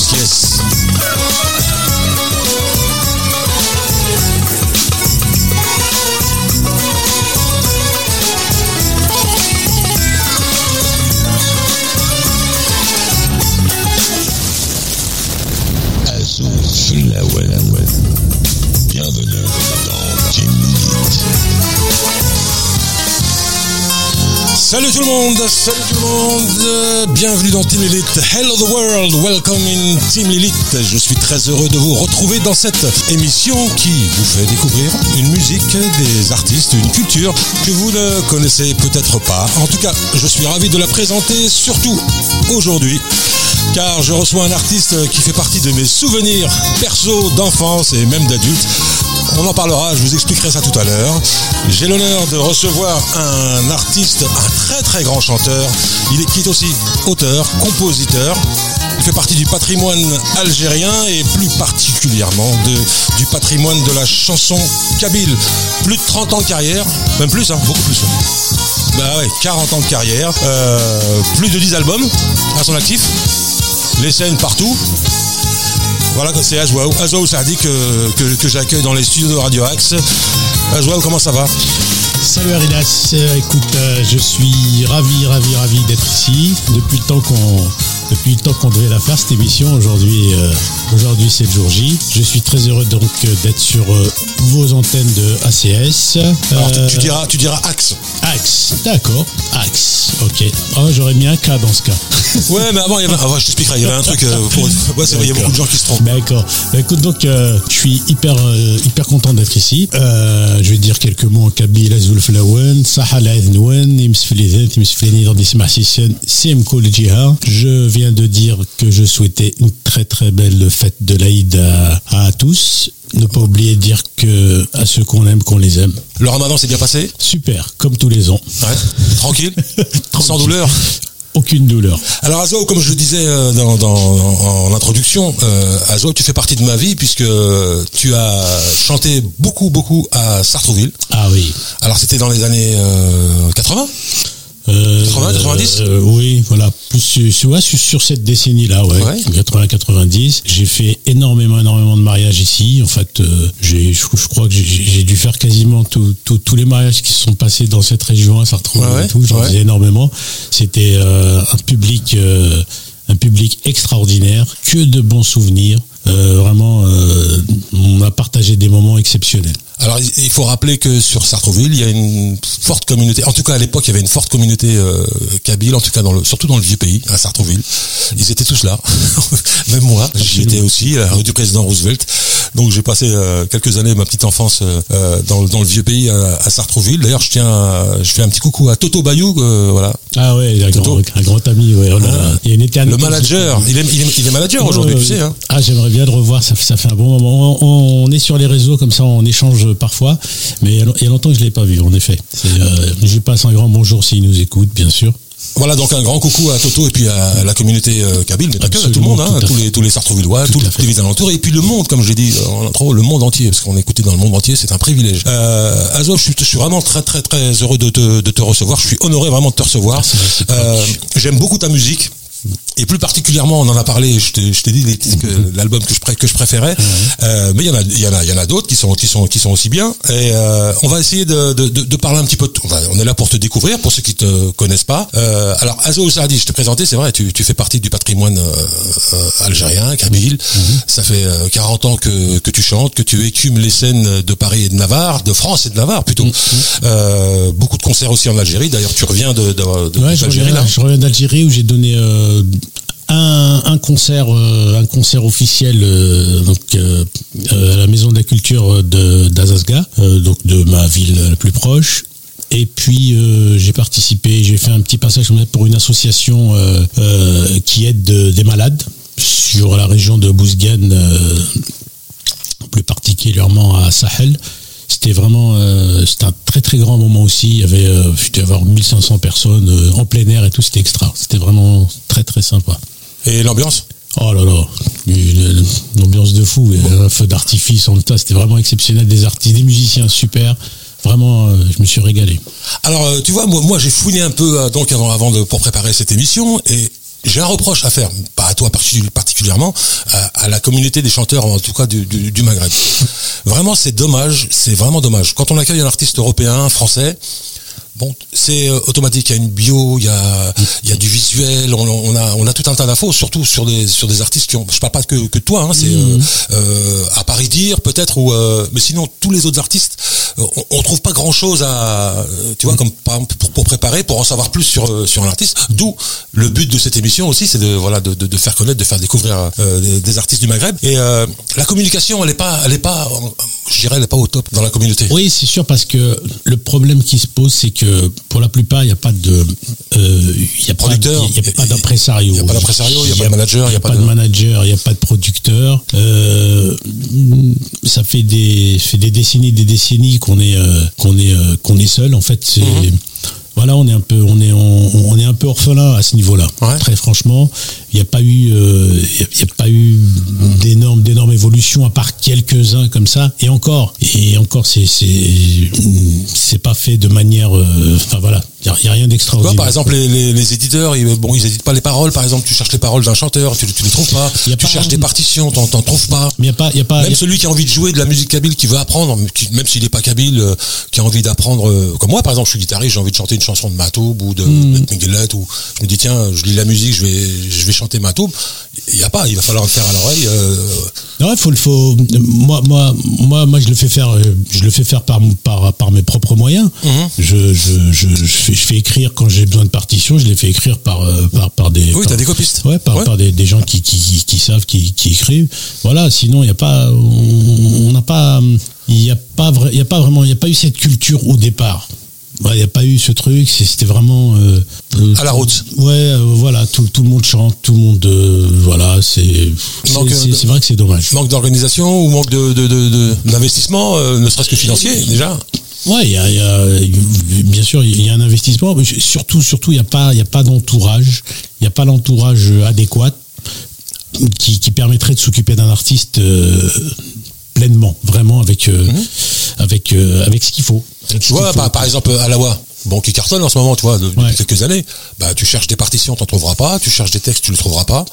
Yes. Tout le monde, salut tout le monde, bienvenue dans Team Elite, Hello the World, welcome in Team Elite. Je suis très heureux de vous retrouver dans cette émission qui vous fait découvrir une musique, des artistes, une culture que vous ne connaissez peut-être pas. En tout cas, je suis ravi de la présenter, surtout aujourd'hui, car je reçois un artiste qui fait partie de mes souvenirs perso d'enfance et même d'adulte. On en parlera, je vous expliquerai ça tout à l'heure. J'ai l'honneur de recevoir un artiste, un très très grand chanteur. Il est, qui est aussi auteur, compositeur. Il fait partie du patrimoine algérien et plus particulièrement de, du patrimoine de la chanson kabyle. Plus de 30 ans de carrière, même plus, hein, beaucoup plus. Bah ouais, 40 ans de carrière, euh, plus de 10 albums à son actif, les scènes partout. Voilà, c'est Azwaou. Azwaou Sardi que, que, que j'accueille dans les studios de Radio Axe. Azwaou, comment ça va? Salut Aridas, écoute, euh, je suis ravi, ravi, ravi d'être ici. Depuis le temps qu'on, depuis le temps qu'on devait la faire cette émission, aujourd'hui, euh, aujourd'hui c'est le jour J. Je suis très heureux donc euh, d'être sur euh, vos antennes de ACS. Alors, tu, Euh, tu diras, tu diras Axe. Axe, d'accord, Axe, ok. Oh, j'aurais mis un K dans ce cas. Ouais, mais avant, il y avait, ouais, je t'expliquerai, il y avait un truc. euh, pour, ouais, c'est vrai, il y a beaucoup de gens qui se trompent. D'accord. Bah, écoute, donc, euh, je suis hyper, euh, hyper content d'être ici. Euh, je vais dire quelques mots en kabyle. Azul Flawen, Sahal Aïdnouen, Imsfilizet, Imsfilini dans Jiha. Je viens de dire que je souhaitais une très très belle fête de l'Aïd à, à tous. Ne pas oublier de dire que à ceux qu'on aime, qu'on les aime. Le ramadan s'est bien passé? Super, comme tous les ans. Ouais. Tranquille Sans douleur Aucune douleur. Alors Azou, comme je le disais euh, dans, dans- en, introduction, euh, tu fais partie de ma vie puisque tu as chanté beaucoup, beaucoup à Sartrouville. Ah oui. Alors c'était dans les années euh, 80 Euh, 80, 90? euh, Oui, voilà. Plus ouais, sur- sur cette décennie-là, ouais. Ouais. 80-90. J'ai fait énormément, énormément de mariages ici. En fait, euh, j'ai, je, je crois que j'ai, dû faire quasiment tout- tout- tous les mariages qui se sont passés dans cette région, à Sartrouville Ouais, et tout. J'en faisais énormément. C'était euh, un public, euh, un public extraordinaire, que de bons souvenirs. Euh, vraiment, euh, on a partagé des moments exceptionnels. Alors il faut rappeler que sur Sartrouville, il y a une forte communauté. En tout cas à l'époque, il y avait une forte communauté euh, kabyle, en tout cas dans le, surtout dans le vieux pays, à Sartrouville. Ils étaient tous là. Même moi, j'y étais aussi, à la rue du président Roosevelt. Donc j'ai passé euh, quelques années, ma petite enfance, euh, dans, le- dans le vieux pays à, à Sartrouville. D'ailleurs, je tiens, à- je fais un petit coucou à Toto Bayou, voilà, Ah ouais, Toto. grand, un grand ami, ouais. Ah. Il y a une le manager. Il est, il est, il est manager aujourd'hui, tu sais. Hein. Ah, j'aimerais bien le revoir, ça, fait- ça fait un bon moment. On, on est sur les réseaux comme ça, on échange parfois, mais il y a, longtemps que je ne l'ai pas vu, en effet. Euh, je passe un grand bonjour s'il nous écoute, bien sûr. Voilà donc un grand coucou à Toto et puis à la communauté euh, kabyle, mais pas que, à tout le monde, hein, à tous les tous les Sartrouvillois, Tout tous les alentours et puis le monde, comme je l'ai dit euh, en intro, le monde entier, parce qu'on est écouté dans le monde entier, c'est un privilège. Euh, Azov, je suis, je suis vraiment très très très heureux de te, de te recevoir. Je suis honoré vraiment de te recevoir. Merci, Euh, J'aime beaucoup ta musique. Et plus particulièrement, on en a parlé. Je t'ai je t'ai dit les- que l'album que je pré- que je préférais, Euh, mais il y en a, il y en a, il y en a d'autres qui sont qui sont qui sont aussi bien. Et euh, on va essayer de, de, de, de parler un petit peu. De, on, va- on est là pour te découvrir, pour ceux qui te connaissent pas. Euh, alors Azo Sardi, je t'ai présenté, c'est vrai, tu, tu fais partie du patrimoine euh, euh, algérien, kabyle. Ça fait euh, 40 ans que que tu chantes, que tu écumes les scènes de Paris et de Navarre, de France et de Navarre plutôt. Euh, beaucoup de concerts aussi en Algérie. D'ailleurs, tu reviens de, Ouais, je d'Algérie reviens, là. je reviens d'Algérie où j'ai donné euh, un, un concert, euh, un concert officiel euh, donc euh, euh, à la Maison de la Culture d'Azazga, euh, donc de ma ville la plus proche. Et puis euh, j'ai participé, j'ai fait un petit passage pour une association euh, euh, qui aide de- des malades sur la région de Bouzgane, euh, plus particulièrement à Sahel. C'était vraiment, euh, c'était un très très grand moment aussi. Il y avait, euh, je devais avoir 1500 personnes euh, en plein air et tout. C'était extra. C'était vraiment très très sympa. Et l'ambiance? Oh là là, une, une ambiance de fou, et un feu d'artifice en tas. C'était vraiment exceptionnel. Des artistes, des musiciens super. Vraiment, euh, je me suis régalé. Alors, euh, tu vois, moi, moi j'ai fouiné un peu euh, donc avant, avant de pour préparer cette émission et j'ai un reproche à faire, pas à toi parti- particulièrement, à, à la communauté des chanteurs, en tout cas du Maghreb. Vraiment, c'est dommage, c'est vraiment dommage. Quand on accueille un artiste européen, français, Bon, c'est euh, automatique. Il y a une bio, il y a, il y a du visuel. On, on a, on a tout un tas d'infos, surtout sur des, sur des artistes qui ont. Je parle pas que, que toi. Hein, c'est euh, euh, à Paris dire peut-être ou. mais sinon, tous les autres artistes, on, on trouve pas grand chose à. Tu vois, comme par exemple pour, pour préparer, pour en savoir plus sur sur un artiste. D'où le but de cette émission aussi, c'est de voilà de, de, de faire connaître, de faire découvrir des, des artistes du Maghreb. Et la communication, elle est pas, elle est pas, je dirais, elle est pas au top dans la communauté. Oui, c'est sûr parce que le problème qui se pose, c'est que pour la plupart, il n'y a pas de, euh, il y a Producteur. il y a pas d'impresario. Il y a pas d'impresario, il y a pas de manager, il y a pas de manager, il y a pas de producteur. Euh, ça fait des, fait des décennies, des décennies qu'on est, euh, qu'on est, qu'on est seul. En fait, c'est Mhm. Voilà, on est un peu, on est, on, on est un peu orphelin à ce niveau-là. Ouais. Très franchement, il n'y a pas eu, euh, y a- il y a pas eu d'énormes, d'énormes évolutions à part quelques-uns comme ça. Et encore, et encore, c'est, c'est, pas fait de manière, euh, enfin voilà, il y a, rien d'extraordinaire. par exemple, les, les, les éditeurs, ils, bon, ils éditent pas les paroles. Par exemple, tu cherches les paroles d'un chanteur, tu, tu les trouves pas. Y a Tu pas- cherches des partitions, t'en, t'en trouves pas. mais il y a pas, il y a pas, Même y a- celui qui a envie de jouer de la musique kabyle, qui veut apprendre, qui- même s'il n'est pas kabyle, euh, qui a envie d'apprendre, comme moi par exemple, je suis guitariste, j'ai envie de chanter une chanson de Matoub ou de, Hmm. de ou je me dis tiens, je lis la musique, je vais, je vais chanter Matoub. Il y a pas, il va falloir le faire à l'oreille. euh, Non, il faut le faut. Moi, moi, moi, moi, je le fais faire. euh, Je le fais faire par par par mes propres moyens. Mhm. Je, je, je, je fais, je fais écrire quand j'ai besoin de partitions. Je les fais écrire par euh, par par des. Oui, par- t'as des copistes. Ouais, par, Ouais. par des, des gens qui, qui, qui, qui savent, qui, qui écrivent. Voilà. Sinon, il n'y a pas. On n'a pas. Il n'y a pas. Il y a pas vraiment. Il n'y a pas eu cette culture au départ. Ouais, Il n'y a pas eu ce truc. C'était vraiment. euh, euh, À la route. Ouais, euh, voilà. Tout, tout le monde chante. Tout le monde. voilà. C'est. c'est- de- vrai que c'est dommage. Manque d'organisation ou manque de, de, de, de- d'investissement, euh, ne serait-ce que financier déjà. Ouais, il y a, il y a- bien sûr, il y a un investissement, mais surtout, surtout, il n'y a pas, il y a pas d'entourage, il n'y a pas l'entourage adéquat qui, qui permettrait de s'occuper d'un artiste pleinement, vraiment avec, euh, avec, euh, avec ce qu'il faut. Tu vois, par, par exemple, Alawa, bon, qui cartonne en ce moment, tu vois, depuis Ouais. quelques années, bah, tu cherches des partitions, t'en trouveras pas, tu cherches des textes, tu les trouveras pas.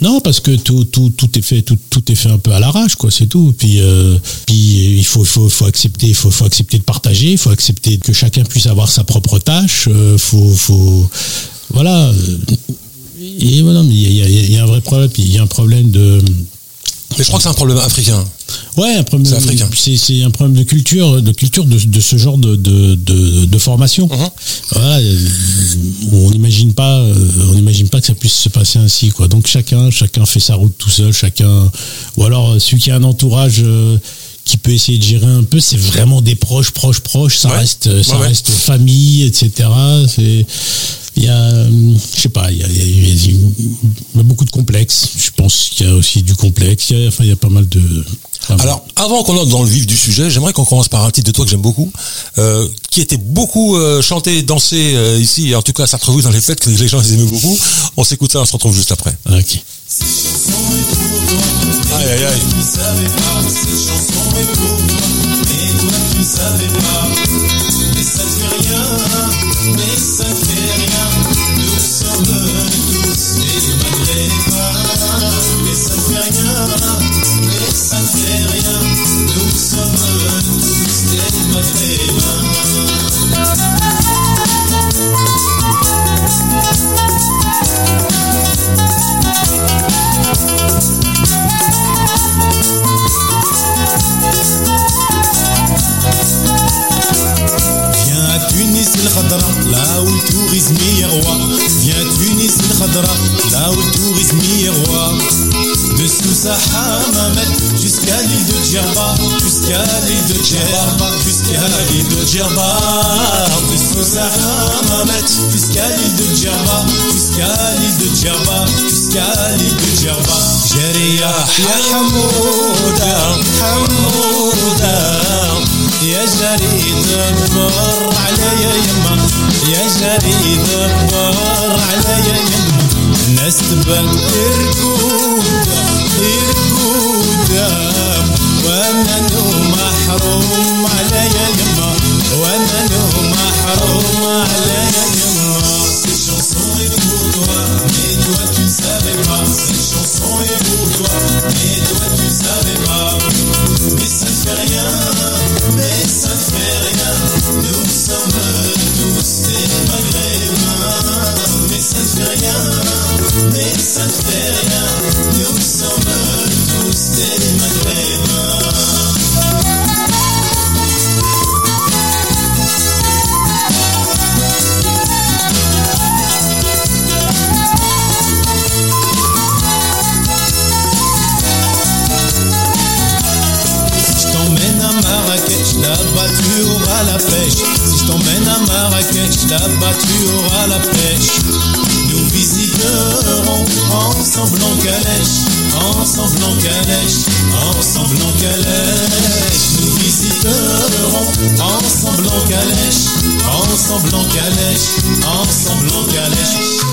Non, parce que tout, tout, tout est fait, tout, tout est fait un peu à l'arrache, quoi, c'est tout. Puis, euh, puis il faut, faut, faut accepter, faut, faut accepter de partager, il faut accepter que chacun puisse avoir sa propre tâche. euh, faut, faut, voilà. euh, Et voilà, mais il y a, y a- il y a un vrai problème. Il y a un problème de, Mais je crois que c'est un problème africain. ouais, un problème. C'est africain. C'est, c'est un problème de culture, de culture de, de ce genre de, de, de, de formation. Mhm. Voilà, euh, on n'imagine pas, euh, on n'imagine pas que ça puisse se passer ainsi, quoi. Donc chacun, chacun fait sa route tout seul, chacun, ou alors euh, celui qui a un entourage euh, qui peut essayer de gérer un peu, c'est vraiment des proches, proches, proches. Ça Ouais. reste, ça Ouais, ouais. reste famille, etc. C'est, il y a, euh, je sais pas, il y a, il y a- il y a- il y a beaucoup de complexes. Je pense qu'il y a aussi du complexe. Il y a, enfin, il y a pas mal de. enfin, Alors, avant qu'on entre dans le vif du sujet, j'aimerais qu'on commence par un titre de toi que j'aime beaucoup, euh, qui était beaucoup euh, chanté, dansé euh, ici, en tout cas à Sartreville dans les fêtes, que les gens les aimaient beaucoup. On s'écoute ça, on se retrouve juste après. ok. Aïe, aïe, aïe. Tu savais pas, cette chanson est pour toi. Et toi tu ne savais pas. Mais ça ne fait rien, mais ça ne fait rien. Nous sommes tous des maghrébins. Mais ça ne fait rien, mais ça ne fait rien. Nous sommes tous des maghrébins. جبا كسكالي دو جبا كسكالي دو جبا قصص حمامت كسكالي دو جبا كسكالي دو جبا كسكالي دو جبا جري يا حمودة حمودة يا جري دبر علي يما يا جري دبر عليا يما الناس تبان اركودا اركودا وأنا لو محروم عليا يما وأنا محروم عليا يما nous sommes tous des maghrébins. Je t'emmène à Marrakech, là-bas tu auras la pêche. Nous visiterons ensemble en calèche, ensemble en calèche, ensemble en calèche. Nous visiterons ensemble en calèche, ensemble en calèche, ensemble en calèche.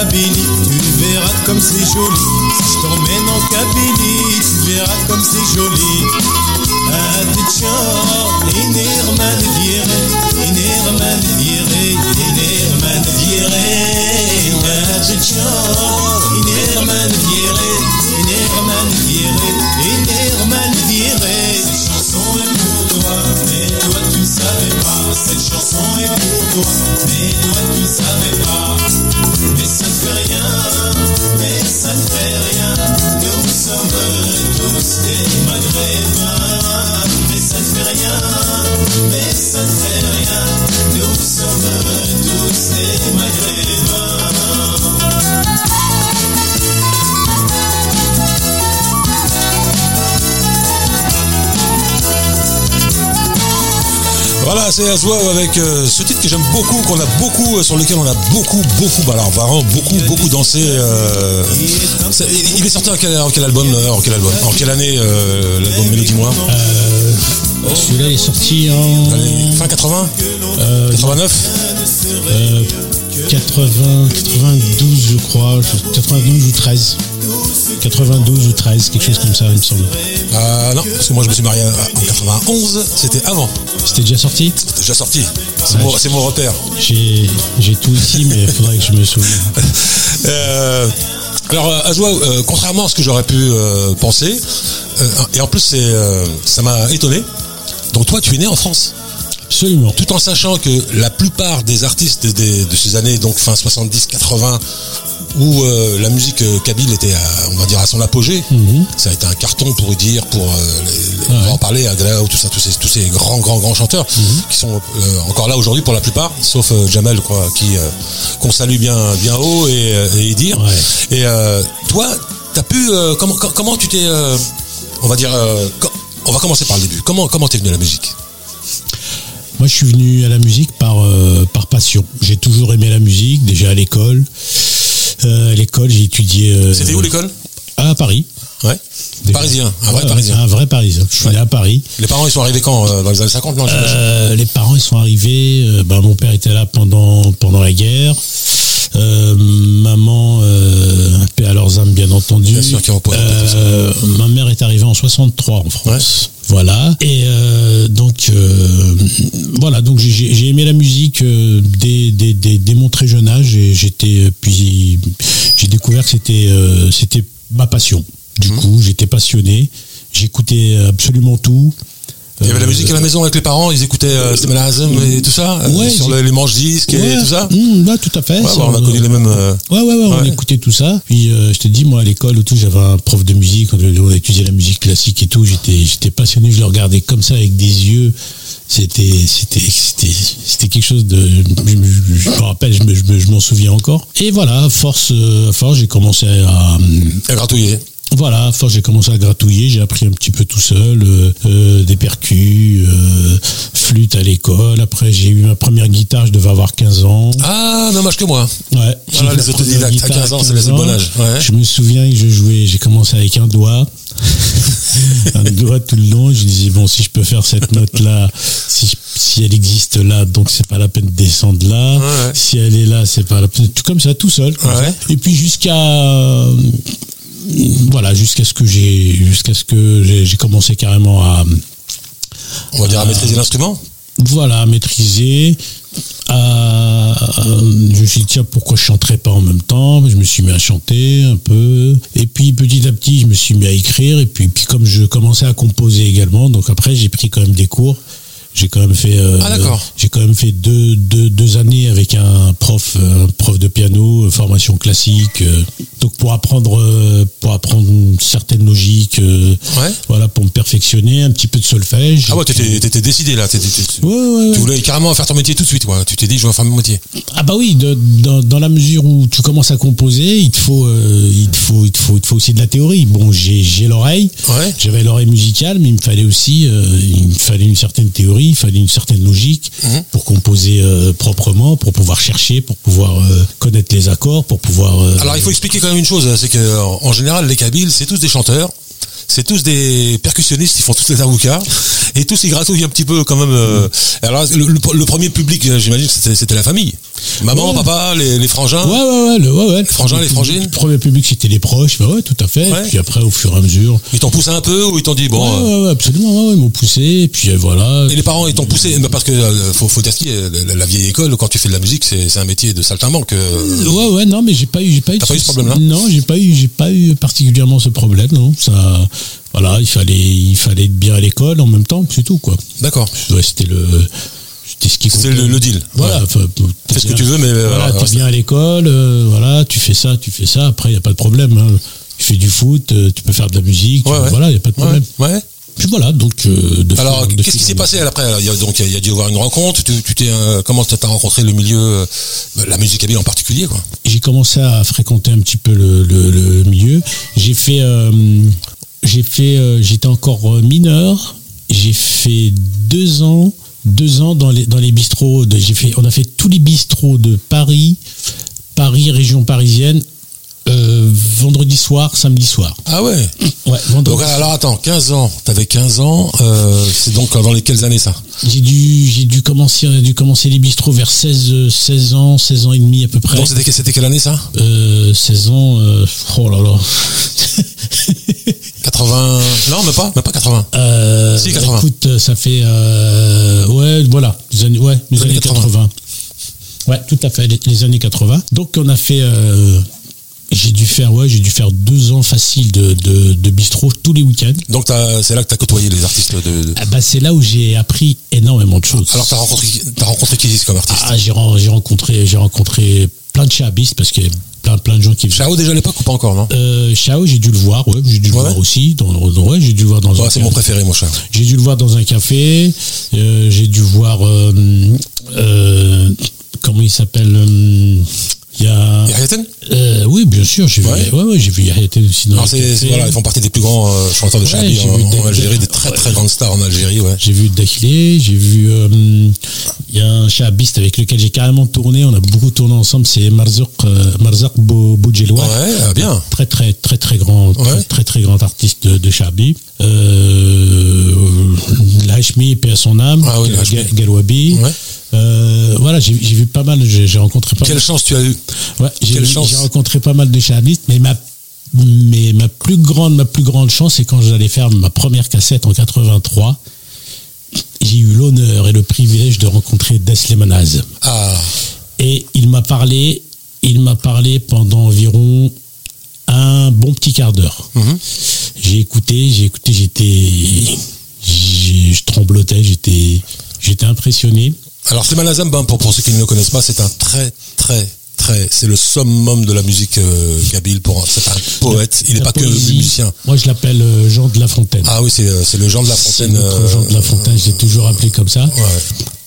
Tu verras comme c'est joli. Si je t'emmène en Kabylie, tu verras comme c'est joli. Adetchar, inerman viré, inerman viré, inerman. Adetchar, inerman viré, inerman viré, inerman viré. Cette chanson est pour toi, mais toi tu savais pas. Cette chanson est pour toi, mais toi tu savais pas. Mais ça ne fait rien, mais ça ne fait rien. Nous sommes tous des maghrébins. Mais ça ne fait rien, mais ça ne fait rien. Nous sommes tous des maghrébins. Voilà, c'est Aswa avec euh, ce titre que j'aime beaucoup, qu'on a beaucoup, euh, sur lequel on a beaucoup, beaucoup, bah alors vraiment beaucoup, beaucoup dansé. euh, c'est- il il est sorti en quel, en quel album, euh, en quel album, en quelle année euh, l'album Mélodie Moi Euh, Celui-là est sorti en Allez, Fin 80 euh, 89 euh, 80, 92, je crois, je- 92 ou 13. 92 ou 13, quelque chose comme ça, il me semble. Ah non, parce que moi je me suis marié euh, en 91, c'était avant, C'était déjà sorti c'était déjà sorti. C'est Ouais, mon, repère. J'ai tout ici, mais il faudrait que je me souvienne. Euh, alors, euh, Azwa, euh, contrairement à ce que j'aurais pu euh, penser, euh, et en plus c'est, euh, ça m'a étonné. Donc toi, tu es né en France, Absolument. tout en sachant que la plupart des artistes des- de ces années, donc fin 70-80, où euh, la musique euh, kabyle était, à, on va dire, à son apogée, ça a été un carton pour dire, pour euh, les- les- on va en parler, Aglaou, tout ça, tous ces, tous ces grands, grands, grands chanteurs qui sont euh, encore là aujourd'hui pour la plupart, sauf euh, Jamel, crois, qui euh, qu'on salue bien, bien haut et, et dire. Ouais. Et euh, toi, t'as pu, euh, comment, com- comment tu t'es, euh, on va dire, euh, on va commencer par le début. Comment, comment t'es venu à la musique? Moi, je suis venu à la musique par, euh, par passion. J'ai toujours aimé la musique, déjà à l'école. Euh, à l'école, j'ai étudié. euh, C'était où l'école? À Paris. Ouais. Parisien, un vrai Ouais, Parisien. Un vrai Parisien. Je suis Ouais. né à Paris. Les parents, ils sont arrivés quand euh, Dans les années 50, non Euh, les parents ils sont arrivés. euh, ben, mon père était là pendant pendant la guerre. Euh, maman, euh, paix à leurs âmes bien entendu. Bien sûr, qui. Euh, ma mère est arrivée en 63 en France. Voilà. Et euh, donc euh, voilà. Donc j'ai- aimé la musique euh, dès, dès, dès, dès mon très jeune âge. Et j'étais puis j'ai découvert que c'était c'était ma passion. Du Mhm. coup, j'étais passionné. J'écoutais absolument tout. Il y avait la musique à la maison avec les parents, ils écoutaient euh, et tout ça, euh, Ouais, sur les, les manches disques et tout ça. mmh, ouais, tout à fait. Ouais, Ça, bah, on a euh, connu les mêmes. euh, Ouais, ouais, ouais, on écoutait tout ça. Puis euh, je te dis, moi à l'école ou tout, j'avais un prof de musique, on, étudiait la musique classique et tout. J'étais, j'étais passionné, je le regardais comme ça avec des yeux. C'était, c'était, c'était, c'était quelque chose de. Je, je- je me rappelle, je, me- je me- je m'en souviens encore. Et voilà, force, euh, force, j'ai commencé à, à gratouiller. Voilà, force, j'ai commencé à gratouiller, j'ai appris un petit peu tout seul, euh, euh, des percus, euh, flûte à l'école. Après, j'ai eu ma première guitare, je devais avoir 15 ans. Ah, âge que moi. Ouais. Voilà, les autodidactes, à guitare 15 ans, c'est le bon âge, ouais. Je me souviens que je jouais, j'ai commencé avec un doigt. un doigt tout le long. Je disais, bon, si je peux faire cette note-là, si, je- si elle existe là, donc c'est pas la peine de descendre là. Ouais. Si elle est là, c'est pas la peine. Tout comme ça, tout seul. comme Ouais. ça. Et puis jusqu'à voilà jusqu'à ce que j'ai jusqu'à ce que j'ai commencé carrément à On va dire à maîtriser l'instrument. voilà maîtriser à, à- je me suis dit tiens pourquoi je chanterais pas en même temps? Je me suis mis à chanter un peu. Et puis petit à petit je me suis mis à écrire. Et puis puis comme je commençais à composer également donc après j'ai pris quand même des cours j'ai quand même fait euh, Ah, j'ai quand même fait deux, deux, deux années avec un prof euh, un prof de piano euh, formation classique euh, donc pour apprendre euh, pour apprendre une certaine logique euh, Ouais. voilà pour me perfectionner un petit peu de solfège Ah ouais, t'étais, décidé là. ouais, ouais. Tu voulais carrément faire ton métier tout de suite, quoi. Tu t'es dit, je vais faire mon métier. Ah bah oui, de- dans, dans la mesure où tu commences à composer, il te faut, il te faut, il te faut, il te faut aussi de la théorie. Bon, j'ai, j'ai l'oreille, j'avais l'oreille musicale, mais il me fallait aussi, il me fallait une certaine théorie, il fallait une certaine logique Mhm. pour composer euh, proprement, pour pouvoir chercher, pour pouvoir euh, connaître les accords, pour pouvoir. euh, Alors il faut expliquer quand même une chose, c'est que en général les Kabyles c'est tous des chanteurs, c'est tous des percussionnistes, ils font tous les avocats et tous ils gratouillent un petit peu quand même. euh, alors le, le- le premier public, euh, j'imagine, c'était, la famille, maman, Ouais. papa, les, les frangins. Ouais, ouais, ouais, le, ouais, ouais. Le frangins, les frangines Le premier public, c'était les proches, bah ouais, tout à fait. Ouais. Puis après, au fur et à mesure. Ils t'ont poussé un peu ou ils t'ont dit bon. ouais, ouais, ouais, absolument, ils m'ont poussé, et puis euh, voilà. Et les parents ils t'ont poussé parce que euh, faut, faut dire ce qui est, la, la vieille école quand tu fais de la musique c'est, un métier de saltimbanque. Ouais, ouais, non, mais j'ai pas eu, j'ai pas eu. T'as pas eu ce problème-là? Non, j'ai pas eu, j'ai pas eu particulièrement ce problème, non. Ça, voilà, il fallait, il fallait être bien à l'école en même temps, c'est tout, quoi. D'accord. Ouais, c'était le, c'était ce qui C'était le, le deal. Voilà, Fais ce que tu veux mais euh, Voilà, alors, t'es bien à l'école, euh, voilà, tu fais ça, tu fais ça. Après, il y a pas de problème. hein. Tu fais du foot, euh, tu peux faire de la musique, Ouais, tu- ouais. voilà, il y a pas de problème. ouais. Puis voilà, donc. euh, de Alors, qu'est-ce qui s'est passé après Il y a, donc, il y a dû y avoir une rencontre. Tu, tu t'es, euh, comment t'as rencontré le milieu, euh, la musique kabyle en particulier, quoi? J'ai commencé à fréquenter un petit peu le, le- le milieu. J'ai fait, j'ai fait, euh, j'étais encore euh, mineur. J'ai fait deux ans, deux ans dans les dans les bistrots. J'ai fait, on a fait tous les bistrots de Paris, Paris région parisienne, vendredi soir, samedi soir. Ah ouais. Ouais, vendredi. Donc alors attends, 15 ans. T'avais 15 ans. euh, c'est donc dans les quelles années ça J'ai dû, j'ai dû commencer, on a dû commencer les bistrots vers 16, euh, 16 ans, 16 ans et demi à peu près. Donc c'était c'était quelle année ça Euh, 16 ans, euh, oh là là. 80 Non, même pas, même pas 80. Euh, Si, 80. Écoute, ça fait euh, ouais, voilà, les années, ouais, les Les années années 80. Ouais, tout à fait, les, les années 80. Donc on a fait, euh, j'ai dû faire, ouais, j'ai dû faire deux ans facile de, de, de bistrot tous les week-ends. Donc t'as- c'est là que t'as côtoyé les artistes de. de- Ah bah, c'est là où j'ai appris énormément de choses. Alors t'as rencontré, t'as rencontré qui comme artiste ah, j'ai ren- j'ai rencontré, j'ai rencontré plein de chabistes parce qu'il y a plein, plein de gens qui Chao déjà à l'époque ou pas encore non Euh, Chao, j'ai dû le voir, ouais, j'ai dû le Ouais. voir aussi. Dans, dans- ouais, j'ai dû le voir dans Ouais, un C'est mon préféré, mon Chao. J'ai dû le voir dans un café. euh, j'ai dû voir. euh, euh, comment il s'appelle euh, Il y a. Yahiaten euh, oui, bien sûr, j'ai Ouais. vu. Ouais, ouais, j'ai vu Yahiaten aussi dans voilà, ils font partie des plus grands euh, chanteurs de Ouais, Chabi j'ai en, vu en Algérie, des très très grandes stars en Algérie, ouais. J'ai vu Dakhilé, j'ai vu. euh, Il y a un chabiste avec lequel j'ai carrément tourné. On a beaucoup tourné ensemble. C'est Marzouk, euh, Marzouk Bou- Boudjeloua. Ouais, ah, bien. très très très très grand très Ouais. très, très grand artiste de, de Chabi euh, Lachmi paix à son âme Ah oui, Ouais. Euh, voilà j'ai vu pas mal j'ai rencontré pas Quelle chance tu as eu ouais, j'ai rencontré pas mal de chabistes mais ma mais ma plus grande ma plus grande chance c'est quand j'allais faire ma première cassette en 83 j'ai eu l'honneur et le privilège de rencontrer Desleman Azem Ah, et il m'a parlé, il m'a parlé pendant environ un bon petit quart d'heure. Mhm. J'ai écouté, j'ai écouté, j'étais, j'ai- je, tremblotais, j'étais, j'étais impressionné. Alors Slimane Azam, ben, pour, pour ceux qui ne le connaissent pas, c'est un très très très, c'est le summum de la musique euh, kabyle. Pour c'est un poète. Il n'est pas que poésie, musicien. Moi, je l'appelle euh, Jean de La Fontaine. Ah oui, c'est euh, c'est le Jean de la Fontaine. notre Jean de La Fontaine, je l'ai toujours appelé comme ça. Ouais.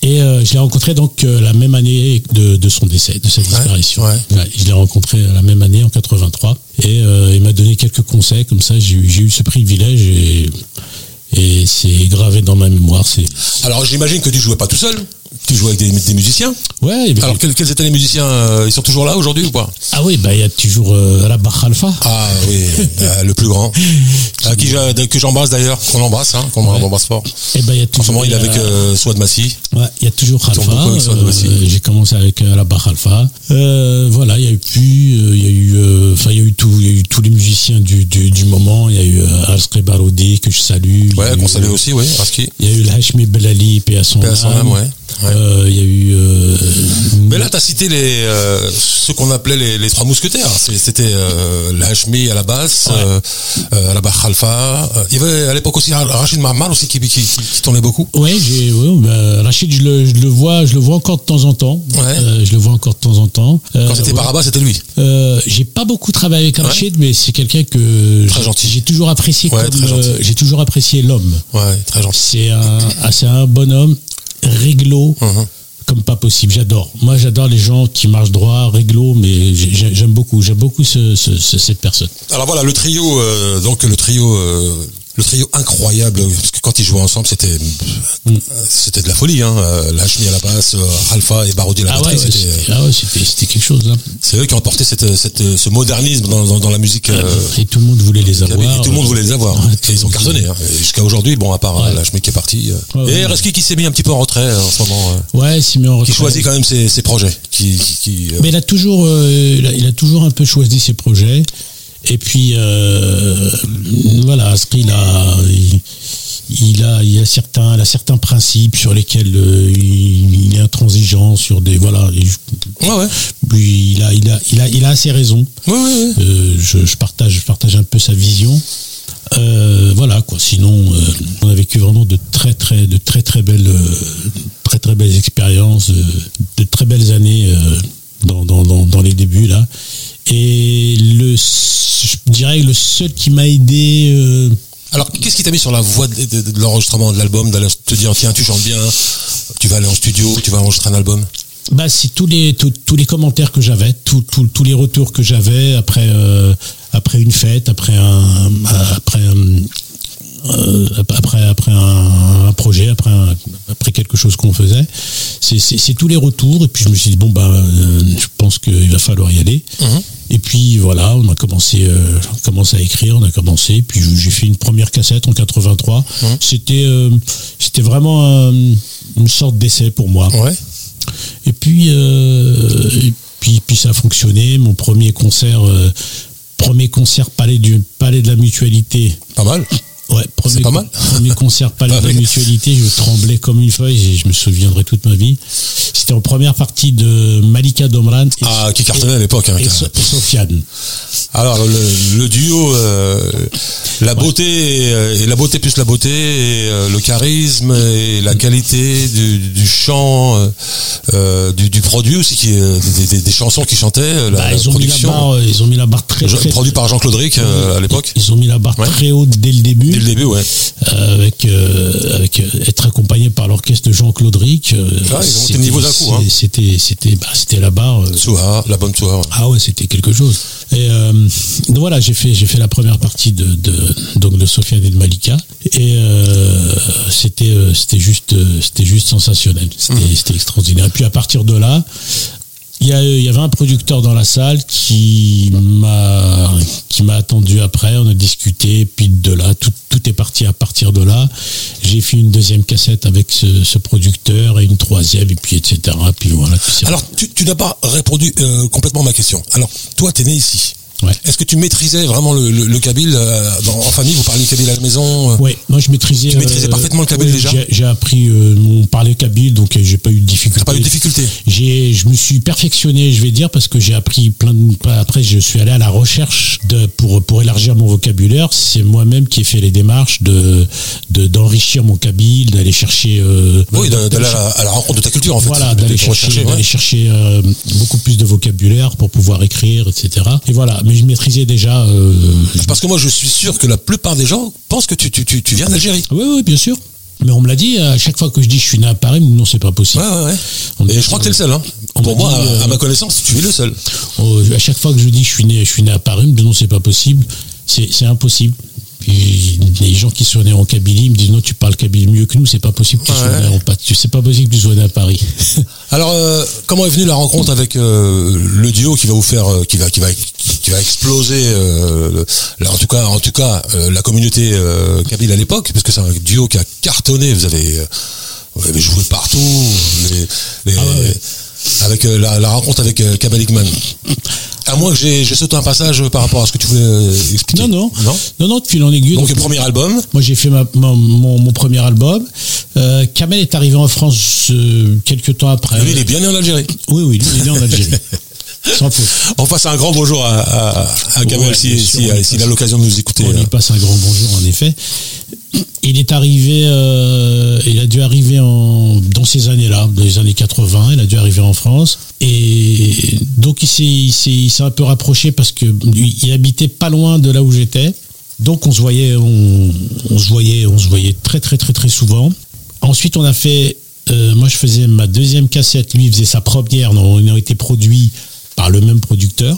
Et euh, je l'ai rencontré donc euh, la même année de, de son décès, de sa disparition. ouais. je l'ai rencontré la même année, en 83. Et euh, il m'a donné quelques conseils, comme ça j'ai eu, j'ai eu ce privilège et, et c'est gravé dans ma mémoire. C'est Alors j'imagine que tu jouais pas tout seul. Tu jouais avec des, des musiciens. ouais. ben- Alors quels, quels étaient les musiciens euh, Ils sont toujours là aujourd'hui ou pas ah oui, bah il y a toujours euh, Rabah Khalfa. Ah oui, euh, le plus grand. À qui que j'embrasse d'ailleurs, qu'on embrasse, hein, qu'on embrasse fort. Et ben il y a En ce toujours. moment, il est avec euh, euh, Swad Massi. Ouais, il y a toujours euh, aussi. j'ai commencé avec euh, Rabah Khalfa. Euh, voilà, il y a eu plus, euh, il y a eu, euh, enfin il y a eu tout, il y a eu tous les musiciens du, du, du moment. Il y a eu euh, Alskri Baroudi que je salue. Ouais, qu'on salue euh, aussi, oui, Raski. Il y a eu le Hashmi Belali, paix à son Paix à son âme. âme, ouais. Ouais. Euh, il y a eu. euh, Mais là, tu as cité les, euh, ce qu'on appelait les, les trois mousquetaires. C'était euh, le Hashmi à la basse, Ouais. à la basse Khalfa. Il y avait à l'époque aussi Rachid Marmar aussi qui, qui, tournait beaucoup. Ouais, ouais, bah, Rachid, je le, je le vois, je le vois encore de temps en temps. Ouais. Je le vois encore de temps en temps. Quand c'était. Paraba, c'était lui. J'ai pas beaucoup travaillé avec Rachid, mais c'est quelqu'un que Très j'ai- gentil. j'ai toujours apprécié. J'ai toujours apprécié l'homme. Ouais, très gentil. C'est un, ah, un bonhomme réglo. Mhm. Comme pas possible, j'adore. Moi, j'adore les gens qui marchent droit, réglo, mais j'ai- j'aime beaucoup, j'aime beaucoup ce, ce- ce- cette personne. Alors voilà, le trio, euh, donc le trio, euh, le trio incroyable, parce que quand ils jouaient ensemble, c'était, Mm. c'était de la folie, hein. Euh, Lachmi à la basse, euh, Alpha et Barodi à la Ah batterie, ouais, c'était- c'était ah ouais, c'était c'était quelque chose. Là. c'est eux qui ont apporté cette, cette, ce modernisme dans, dans, dans la musique. euh, Et tout le monde voulait les et avoir. tout le monde voulait les avoir. Ouais, et ils ont cartonné. Hein. Jusqu'à aujourd'hui, bon, à part Lachmi qui est parti. et. Reski qui s'est mis un petit peu en retrait en ce moment. Ouais, Simeon qui Retrait. choisit quand même ses, ses projets. Qui, qui, Mais il a toujours, euh, il, a, il a toujours un peu choisi ses projets. Et puis euh, voilà, Askri, il a, il, il a, il a certains, il a certains principes sur lesquels euh, il, il est intransigeant sur des, voilà. et Ouais, ouais. Puis il a, il a, il a, il a assez raison. Ouais, ouais, ouais. Euh, je, je partage, je partage un peu sa vision. Euh, voilà quoi. Sinon, euh, on a vécu vraiment de très très, de très très belles, euh, très très belles expériences, euh, de très belles années euh, dans, dans, dans, dans les débuts là. Et le, je dirais le seul qui m'a aidé. euh, Alors, qu'est-ce qui t'a mis sur la voie de, l'enregistrement de l'album, d'aller te dire, tiens, tu chantes bien, tu vas aller en studio, tu vas enregistrer un album? Bah, c'est tous les tous, tous les commentaires que j'avais, tous tous- tous les retours que j'avais après euh, après une fête, après un après un, euh, après après un, un projet, après un- après quelque chose qu'on faisait. C'est tous les retours et puis je me suis dit bon bah euh, je pense qu'il va falloir y aller. Et puis voilà, on a commencé, euh, on commencé à écrire, on a commencé. Puis j'ai fait une première cassette en 83. C'était, euh, c'était vraiment un- une sorte d'essai pour moi. Ouais. Et puis, et puis, puis ça a fonctionné. Mon premier concert, premier concert Palais du Palais de la Mutualité. Pas mal. Ouais, premier, pas mal. premier concert Palais de. Mutualité. Je tremblais comme une feuille et je me souviendrai toute ma vie. C'était en première partie de Malika Domran et, Ah, qui cartonnait à l'époque. Hein, et, car- So- et Sofiane. Alors le, le duo, euh, la beauté et, euh, et la beauté plus la beauté, et, euh, le charisme et la qualité du, du chant, euh, du, du produit aussi, qui, des, des- des chansons qui chantaient, la, Bah, la ils ont mis la barre, ils ont mis la barre très, très produit par Jean-Claude Ric euh, à l'époque. Ils ont mis la barre Ouais. très haute dès le début. Dès le début, ouais. euh, avec, euh, avec euh, être accompagné par l'orchestre de Jean-Claude Ric. euh, Ah, ils ont monté le niveau d'un coup, hein. C'était, c'était, bah, c'était la barre. euh, Souha, la bonne ouais. ah ouais, c'était quelque chose. Et donc voilà, j'ai fait, j'ai fait la première partie de, de donc de Sofiane et de Malika, et c'était, c'était juste, c'était juste sensationnel. C'était, Mhm. c'était extraordinaire. Et puis à partir de là, il y, avait un producteur dans la salle qui m'a attendu après, on a discuté, puis de là, tout, est parti à partir de là. J'ai fait une deuxième cassette avec ce, producteur et une troisième, et puis etc. Alors, tu, tu n'as pas répondu euh, complètement à ma question. Alors, toi, t'es né ici. Ouais. Est-ce que tu maîtrisais vraiment le, le, le kabyle euh, dans- en famille? Vous parliez kabyle à la maison euh Ouais, moi je maîtrisais. Tu maîtrisais parfaitement le kabyle ouais, déjà? j'ai- appris, euh, on parlait kabyle, donc euh, j'ai pas eu de difficulté. Pas eu de difficulté? J'ai, je me suis perfectionné, je vais dire, parce que j'ai appris plein de. Après, je suis allé à la recherche de pour pour élargir mon vocabulaire. C'est moi-même qui ai fait les démarches de de d'enrichir mon kabyle, d'aller chercher. euh, Oui, d'aller à, la- à la rencontre de ta culture en fait. voilà, d'aller chercher, ouais. d'aller chercher euh, beaucoup plus de vocabulaire pour pouvoir écrire, etc. Et voilà, mais je maîtrisais déjà. Euh, Parce que moi, je suis sûr que la plupart des gens pensent que tu, tu, tu, tu viens d'Algérie. oui, oui, bien sûr. Mais on me l'a dit à chaque fois que je dis je suis né à Paris, non, c'est pas possible. Ouais, ouais, ouais. On Et je crois que t'es le seul. Hein. on Pour moi, dit, à- à euh, ma connaissance, tu es le seul. Euh, à chaque fois que je dis je suis né, je suis né à Paris, non, c'est pas possible. C'est impossible. Puis les gens qui sont nés en Kabylie me disent non, tu parles Kabyle mieux que nous, c'est pas possible que tu sois né en Pa- tu- C'est pas possible que tu sois né à Paris. Alors, euh, comment est venue la rencontre avec euh, le duo qui va vous faire, euh, qui va, qui va, qui va exploser, là, en tout cas, en tout cas, la communauté kabyle à l'époque, parce que c'est un duo qui a cartonné. Vous avez, vous avez joué partout. Les, les- Ah ouais. Avec la, la rencontre avec euh, Kabalikman. À moins que j'ai j'ai sauté un passage par rapport à ce que tu voulais euh, expliquer. non, non, Non? non, non, de fil en aiguille. Donc, donc, le premier album? moi, j'ai fait ma- mon, mon- mon premier album. Euh, Kamel est arrivé en France euh, quelques temps après. Lui, il est bien né en Algérie. Oui, oui, lui, il est né en Algérie. Sans faute. On passe un grand bonjour à, à, à Kamel Ouais, si- si- s'il a l'occasion de nous écouter. On lui euh. passe un grand bonjour en effet. Il est arrivé, euh, il a dû arriver en, dans ces années-là, dans les années 80, il a dû arriver en France. Et donc il s'est, il un peu rapproché parce que lui, il habitait pas loin de là où j'étais. Donc on se voyait, on, on se voyait, on se voyait très très très très souvent. Ensuite on a fait, euh, moi je faisais ma deuxième cassette, lui il faisait sa première, on a été produit par le même producteur.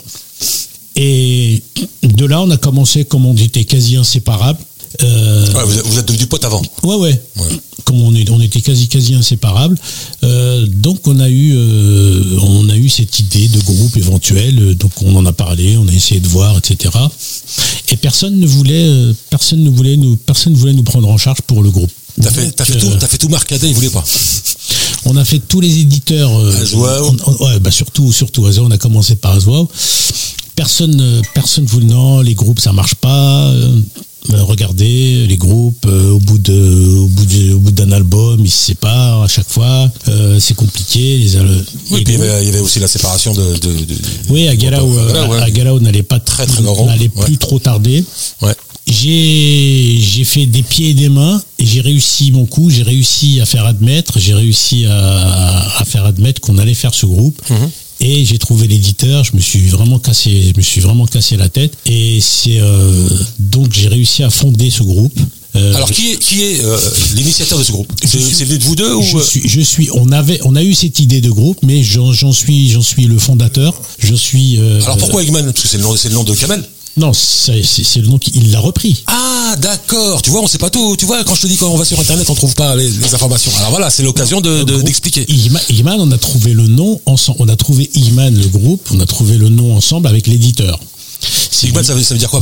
Et de là, on a commencé, comme on était quasi inséparables. Euh, Ouais, vous, êtes- vous êtes devenu pote avant. ouais, ouais. Ouais. Comme on, est, on était quasi, quasi inséparables. Euh, donc, on a eu, euh, on a eu cette idée de groupe éventuel. Donc, on en a parlé, on a essayé de voir, etc. Et personne ne voulait, personne ne voulait nous, personne ne voulait nous prendre en charge pour le groupe. T'as fait, tout, t'as fait tout Marcadet, il voulait pas. On a fait tous les éditeurs. euh, Azwao. ouais, bah surtout, surtout Azwao. On a commencé par Azwao. Personne, euh, personne voulait. Non, les groupes, ça marche pas. Euh, regardez, les groupes, euh, au bout de, au bout de- au bout d'un album, ils se séparent à chaque fois. Euh, c'est compliqué. Les, al- Oui, les puis il y, avait, il y avait aussi la séparation de. de, de- oui, à Galao, ouais. à Galao, n'allait pas Très, très n'allait ouais. plus trop tarder. Ouais. J'ai j'ai fait des pieds et des mains et j'ai réussi mon coup. J'ai réussi à faire admettre, j'ai réussi à, à faire admettre qu'on allait faire ce groupe. Mhm. Et j'ai trouvé l'éditeur. Je me suis vraiment cassé, je me suis vraiment cassé la tête. Et c'est euh, donc j'ai réussi à fonder ce groupe. Euh, Alors, qui est, qui est euh, l'initiateur de ce groupe? C'est venu de vous deux ou je euh, suis, je suis, on avait, on a eu cette idée de groupe, mais j'en j'en suis, j'en suis le fondateur. Je suis. euh, Alors pourquoi Eggman? Parce que c'est le nom, c'est le nom de Kamel. Non, c'est le nom qu'il l'a repris. Ah, d'accord. Tu vois, on sait pas tout. Tu vois, quand je te dis quand on va sur Internet, on trouve pas les, les informations. Alors voilà, c'est l'occasion de- d'expliquer. Iman, on a trouvé le nom ensemble. On a trouvé Iman, le groupe, on a trouvé le nom ensemble avec l'éditeur. Eggman, ça veut, ça veut dire quoi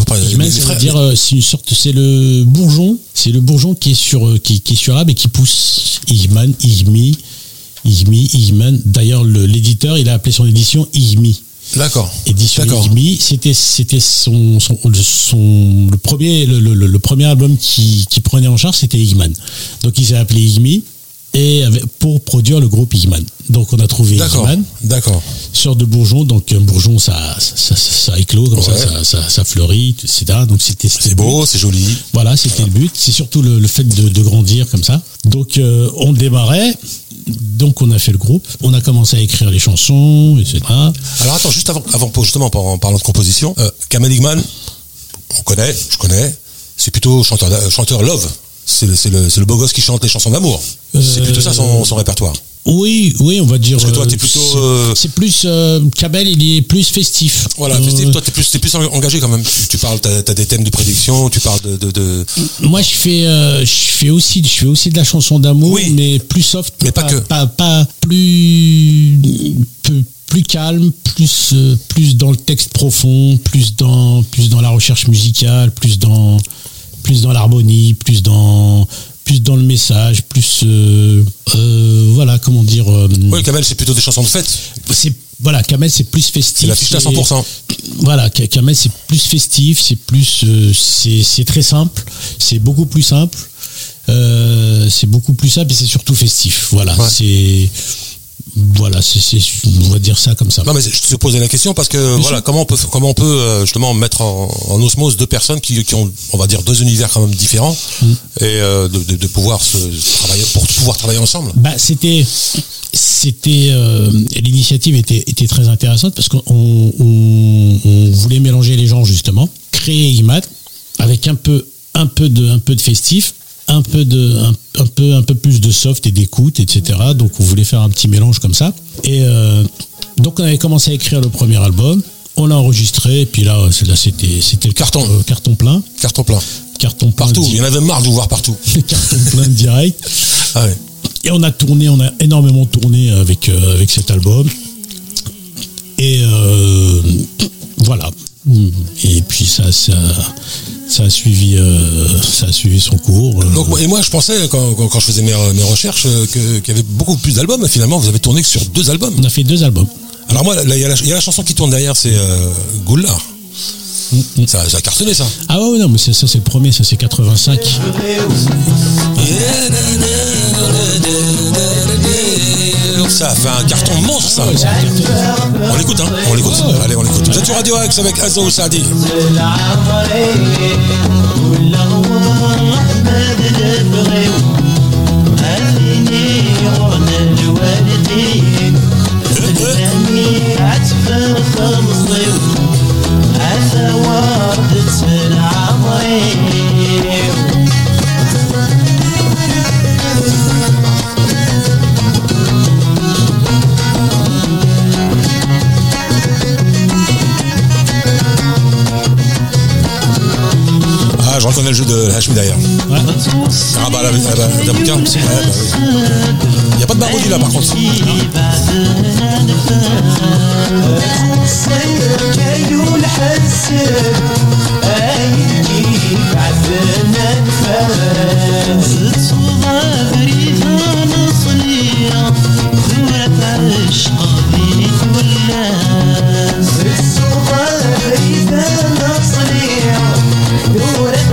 ça veut dire, euh, c'est une sorte, c'est le bourgeon, c'est le bourgeon qui est sur, euh, qui, qui est sur arbre et qui pousse. Iman, Igmi, Igmi, Iman. D'ailleurs, le- l'éditeur, il a appelé son édition Igmi. D'accord. Édition. Igmi, c'était c'était son, son, le- son- le premier le, le- le premier album qui, qui prenait en charge c'était Igman. Donc il s'est appelé Igmi et avec- pour produire le groupe Igman. Donc on a trouvé D'accord. Igman, D'accord. sorte de bourgeon. Donc un bourgeon ça ça, ça, ça éclot comme Ouais. ça, ça, ça ça fleurit, etc. Donc c'était c'était C'est beau, c'est joli. voilà, c'était le but. C'est surtout le, le fait de, de grandir comme ça. Donc, euh, on démarrait. Donc, on a fait le groupe. On a commencé à écrire les chansons, etc. Alors attends, juste avant, justement, en parlant de composition, euh, Kamel Eggman, on connaît, je connais, c'est plutôt chanteur, d'a- chanteur love. C'est le, le, beau gosse qui chante les chansons d'amour. C'est Euh, plutôt ça son répertoire. Oui, oui, on va dire. Parce que toi, euh, t'es plutôt, c'est- euh, C'est plus. Euh, Kabel, il est plus festif. Voilà, Euh, festif, toi, t'es plus, t'es plus en- engagé quand même. Tu, tu parles, t'as, t'as des thèmes de prédiction, tu parles de, de, de- Moi, je fais, euh, je fais aussi, je fais aussi de la chanson d'amour, Oui. mais plus soft, Mais pas que. pas, pas plus, peu- plus calme, plus, euh, plus dans le texte profond, plus dans, plus dans la recherche musicale, plus dans, plus dans l'harmonie, plus dans, plus dans le message, plus, euh, euh, voilà, comment dire. euh, Oui, Kamel, c'est plutôt des chansons de fête. c'est voilà, Kamel c'est plus festif. C'est l'affiche à 100%. Voilà, Ka- Kamel c'est plus festif, c'est plus, c'est très simple, c'est beaucoup plus simple, c'est beaucoup plus simple et c'est surtout festif. Voilà, Ouais. c'est, voilà, c'est, on va dire ça comme ça. Non mais je te posais la question parce que voilà sûr. comment on peut comment on peut euh, justement mettre en, en osmose deux personnes qui, qui ont on va dire deux univers quand même différents Mm. et euh, de, de, de pouvoir se travailler pour pouvoir travailler ensemble. Bah, c'était, c'était, euh, l'initiative était, était très intéressante parce qu'on on, on voulait mélanger les genres justement, créer IMAD avec un peu, un peu de, un peu de festif, un peu de, un, un peu, un peu plus de soft et d'écoute, etc. Donc on voulait faire un petit mélange comme ça. Et euh, donc on avait commencé à écrire le premier album. On l'a enregistré, et puis là, c'était, c'était le Carton. euh, carton plein, Carton plein carton plein, partout. Il y en avait marre de vous voir partout. carton plein direct. Ah ouais. Et on a tourné, on a énormément tourné avec, euh, avec cet album. Et euh, voilà. Et puis ça, ça, ça a suivi, euh, ça a suivi son cours. Euh, Donc et moi je pensais quand, quand, quand je faisais mes, mes recherches euh, qu'il y avait beaucoup plus d'albums finalement vous avez tourné que sur deux albums. on a fait deux albums. Alors moi là, il y, a la- il y a la chanson qui tourne derrière c'est euh, Goulard. Mm, Ça, ça a cartonné ça. Ah ouais, non, mais ça c'est le premier, ça c'est 85. Ça a fait un carton monstre ça. Ouais, ça a cartonné. On l'écoute hein, on l'écoute. Allez on l'écoute. Vous êtes sur Radio Axe avec Azo Saadi. Ah je reconnais le jeu de Hashmi d'ailleurs. Ouais. Ah bah la, la, la, la Dabouka. Ouais, bah oui. Il n'y a pas de Baroudi là par contre.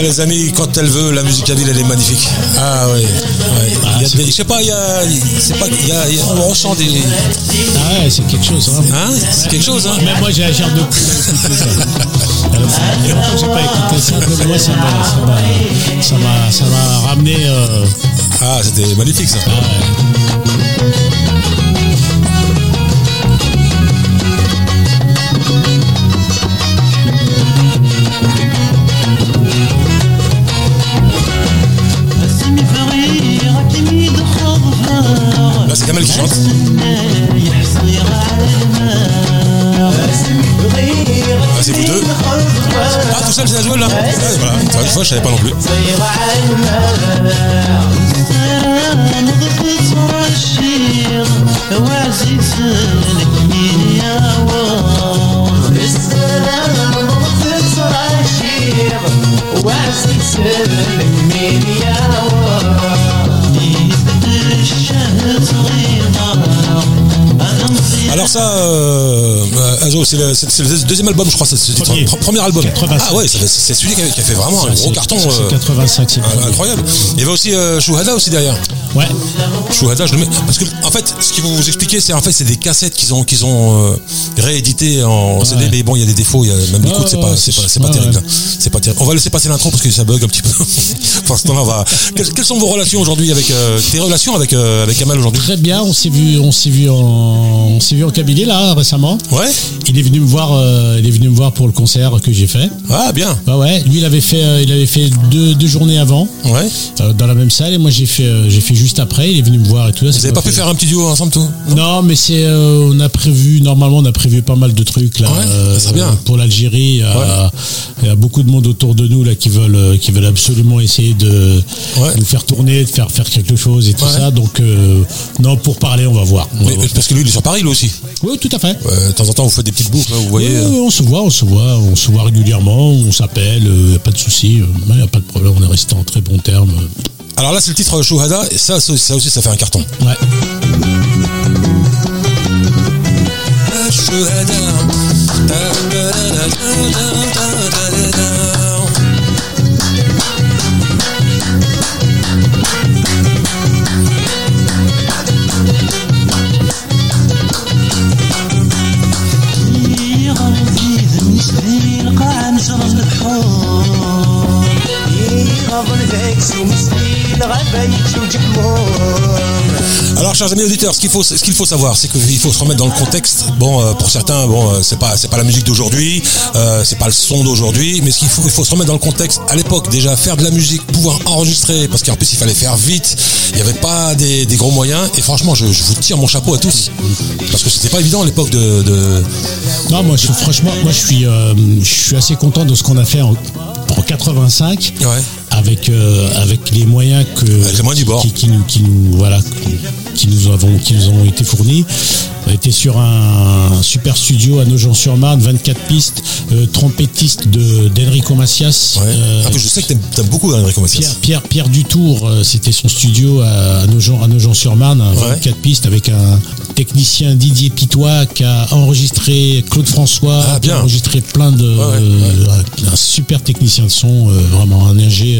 Ah les amis, quand elle veut, la musique à ville elle est magnifique. Ah oui. ouais. Il y a des- je sais pas, il y a, c'est pas, il y a, on ressent des, Ah ouais, c'est quelque chose. Hein. hein, c'est quelque chose hein. Même moi j'ai la chair de j'ai pas écouté ça, moi ça m'a, ça m'a, ça m'a, ça m'a ramené. euh, Ah c'était magnifique ça. ah ouais. C'est Kamel qui chante. Ah c'est vous deux. Ah tout seul c'est Azouel là. Ouais, voilà. Enfin, Une fois je savais pas non plus. Alors ça, euh, euh, Azo, c'est le, c'est- c'est le deuxième album, je crois. C'est le Premier. pr- premier album. 85. Ah ouais, c'est celui qui a, qui a fait vraiment un gros carton. ça, euh, C'est 85, c'est le ah, incroyable. Il y avait aussi euh, Shuhada aussi derrière. Ouais. Shuhada, je le mets parce que en fait, ce qu'ils vont vous expliquer, c'est en fait c'est des cassettes qu'ils ont qu'ils ont euh, rééditées en CD, Ouais. mais bon, il y a des défauts, il y a même l'écoute, c'est pas c'est pas c'est- pas terrible. C'est pas terrible. On va laisser passer l'intro parce que ça bug un petit peu. Pour l'instant, là, on va. Quelles, quelles sont vos relations aujourd'hui avec euh, tes relations avec euh, avec Kamal aujourd'hui? Très bien, on s'est vu, on s'est vu en, on s'est vu en Kabylie là récemment. Ouais. Il est venu me voir, euh, il est venu me voir pour le concert que j'ai fait. Ah bien. Ouais ouais, lui il avait fait, euh, il avait fait deux, deux journées avant Ouais. euh, dans la même salle et moi j'ai fait, j'ai fait juste après. Il est venu me voir et tout. ça, Vous c'est avez pas pu faire un petit duo ensemble, tout? Non, mais c'est, euh, on a prévu normalement, on a prévu pas mal de trucs là Ouais, ça serait bien. pour l'Algérie Il y a beaucoup de monde autour de nous là qui veulent, euh, qui veulent absolument essayer de Ouais. nous faire tourner, de faire faire quelque chose et tout ça. Donc euh, non, pour parler, on va voir. On va Mais- voir. parce que lui, il est sur Paris, lui aussi. Oui, tout à fait. Euh, de temps en temps, vous faites des petites boucles, hein, vous voyez. Euh. oui, on se voit, on se voit, on se voit régulièrement, on s'appelle, il n'y a pas de souci, il n'y a pas de problème, on est resté en très bons termes. Alors là, c'est le titre Shuhada, et ça, aussi, ça fait un carton. Ouais. Alors, chers amis auditeurs, ce qu'il faut, ce qu'il faut savoir, c'est qu'il faut se remettre dans le contexte. Bon, euh, pour certains, bon, euh, c'est pas, c'est pas la musique d'aujourd'hui, euh, c'est pas le son d'aujourd'hui, mais ce qu'il faut, il faut se remettre dans le contexte. À l'époque, déjà, faire de la musique, pouvoir enregistrer, parce qu'en plus, il fallait faire vite. Il n'y avait pas des, des gros moyens. Et franchement, je, je vous tire mon chapeau à tous, parce que c'était pas évident à l'époque de, de- Non, moi, je, franchement, moi, je suis, je suis assez content de ce qu'on a fait en, en 85. Ouais. Avec, euh, avec les moyens que Avec les moyens du bord. qui, qui nous qui nous voilà qui nous avons qui nous ont été fournis on était sur un, super studio à Nogent-sur-Marne 24 pistes euh, trompettiste de d'Enrico Macias Ouais. euh, Ah, je sais que t'aimes, t'aimes beaucoup Enrico Macias. Pierre, Pierre, Pierre Dutour, euh, c'était son studio à, Nogent, à Nogent-sur-Marne, un Ouais. 24 pistes avec un technicien Didier Pitois qui a enregistré Claude François, Ah, qui a enregistré plein de, ouais, euh, un super technicien de son, euh, vraiment un ingé,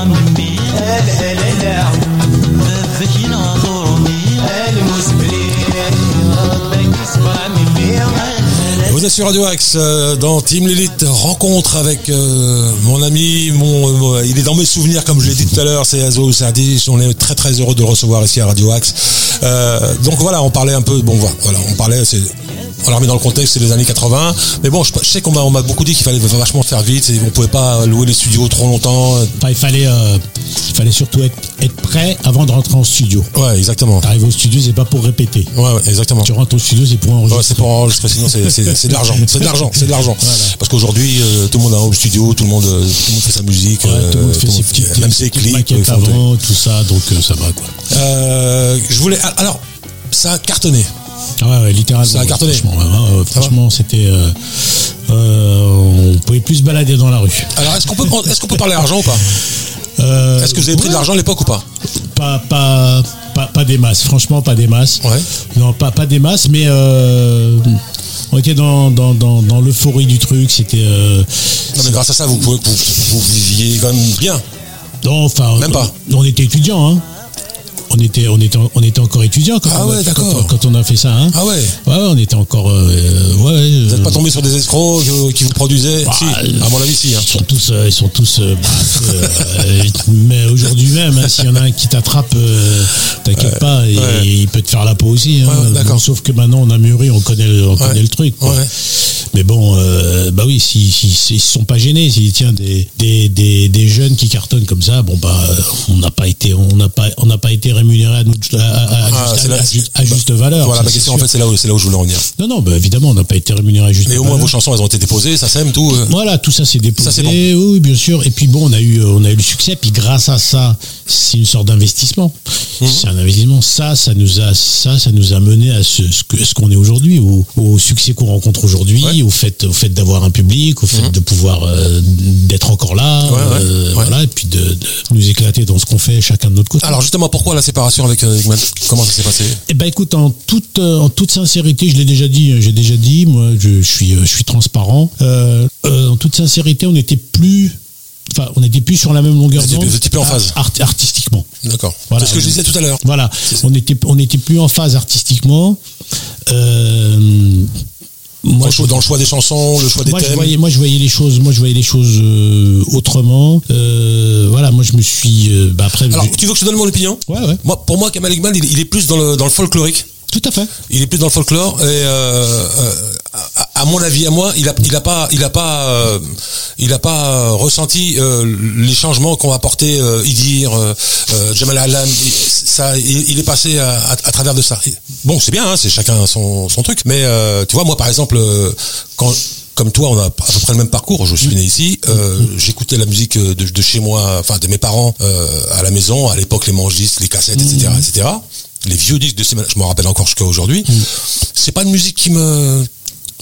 ربك يصبر مني لا لا لا لا ربك ينظرني المسبرين ربك يصبر مني Vous êtes sur Radio Axe euh, dans Team Lilith rencontre avec euh, mon ami, mon, euh, il est dans mes souvenirs comme je l'ai dit tout à l'heure, c'est Azo Sardis. On est très très heureux de le recevoir ici à Radio Axe. Euh, donc voilà, on parlait un peu, bon voilà, on parlait, c'est on l'a remis dans le contexte, c'est les années 80. Mais bon, je, je sais qu'on m'a, beaucoup dit qu'il fallait vachement faire vite, et on pouvait pas louer les studios trop longtemps. Enfin, il fallait, euh, il fallait surtout être, être prêt avant de rentrer en studio. Ouais, exactement. T'arrives au studio, c'est pas pour répéter. Ouais, ouais, exactement. Tu rentres au studio, c'est pour Ouais, enregistrer. c'est pour enregistrer, sinon c'est, c'est, c'est de l'argent. C'est de l'argent, c'est de l'argent. Parce qu'aujourd'hui, euh, tout le monde a un home studio, tout le monde, euh, tout le monde fait sa musique, Ouais, tout le monde fait ses petites, même ses clips. avant, tout ça, donc euh, ça va quoi. Je voulais, alors, ça a cartonné. Ah ouais, ouais, littéralement. Ça a ouais, cartonné. Franchement, ouais, franchement, c'était. Euh, euh, on pouvait plus se balader dans la rue. Alors, est-ce qu'on peut, est-ce qu'on peut parler argent ou pas? Euh, Est-ce que vous avez pris de l'argent à l'époque ou pas? Pas, pas, pas, pas des masses, franchement, pas des masses. Ouais. Non, pas, pas des masses, mais euh, on était dans, dans, dans, dans l'euphorie du truc. C'était. Euh, Non, mais grâce à ça, vous pouvez, vous, vous viviez quand même bien. non, enfin. Même pas. On, on était étudiants, hein. On était, on était, on était encore étudiants quand, Ah on, ouais, quand, quand on a fait ça. Hein. Ah ouais. Ouais, on était encore. euh, ouais, ouais, Vous n'êtes euh, pas tombé sur des escrocs qui- qui vous produisaient Bah, Si, à mon avis, si. Hein. Ils sont tous, euh, ils sont tous. euh, bah, euh, mais aujourd'hui même, hein, s'il y en a un qui t'attrape, euh, t'inquiète pas, et, il peut te faire la peau aussi. Bon, sauf que maintenant on a mûri, on connaît, le- on connaît le truc. quoi. Mais bon, euh, bah oui, s'ils si, si, ils se sont pas gênés, s'ils tiens des, des, des, des jeunes qui cartonnent comme ça, bon bah euh, on n'a pas été, on n'a pas, on n'a pas été à, notre- à, à- à Ah, juste, à- là- valeur. Voilà, ma question, en fait, c'est là, où, là où je voulais en venir. Non, non, bah, évidemment, on n'a pas été rémunéré à juste Mais au valeur. moins, vos chansons, elles ont été déposées, ça sème, tout. euh. Voilà, tout ça c'est déposé. Ça, c'est bon. Oui, bien sûr. Et puis bon, on a eu, on a eu le succès. Puis grâce à ça, c'est une sorte d'investissement. Mhm. C'est un investissement. Ça, ça nous a, ça, ça nous a mené à ce, ce qu'on est aujourd'hui, au, au succès qu'on rencontre aujourd'hui, Ouais. Mhm. au fait, au fait d'avoir un public, au fait de pouvoir euh, d'être encore là, Ouais, ouais, euh, voilà, et puis de, de nous éclater dans ce qu'on fait chacun de notre côté. Alors, justement, pourquoi la séparation avec euh, Eggman Comment ça s'est passé? Eh ben écoute, en toute euh, en toute sincérité, je l'ai déjà dit, euh, j'ai déjà dit, moi je, je suis je suis transparent. Euh, euh, en toute sincérité, on n'était plus, enfin on n'était plus sur la même longueur d'onde. vous plus en phase. art- artistiquement. D'accord. Voilà. c'est ce que je disais tout à l'heure. Voilà, on était on n'était plus en phase artistiquement. Euh, Moi, dans, le je- choix, dans le choix des chansons, le choix des moi, je voyais, moi, je voyais les choses, moi, je voyais les choses euh, autrement. Euh, voilà, moi, je me suis. euh, bah, après, Alors, tu veux que je te donne mon opinion? Ouais, ouais, Moi, pour moi, Kamal Iqbal, il, il est plus dans le, dans le folklorique. Tout à fait. Il est plus dans le folklore et euh, euh, à, mon avis, à moi, il a, pas, il a pas, il a pas euh, ressenti les changements qu'ont apporté Idir, Jamal Alam. Ça, il, est passé à, travers de ça. Bon, c'est bien, hein, c'est chacun son, truc. Mais tu vois, moi, par exemple, comme toi, on a à peu près le même parcours. Je suis né ici. J'écoutais la musique de, chez moi, enfin de mes parents à la maison. À l'époque, les mangistes, les cassettes, etc., etc. Les vieux disques de ces, je m'en rappelle encore jusqu'à aujourd'hui. C'est pas une musique qui me,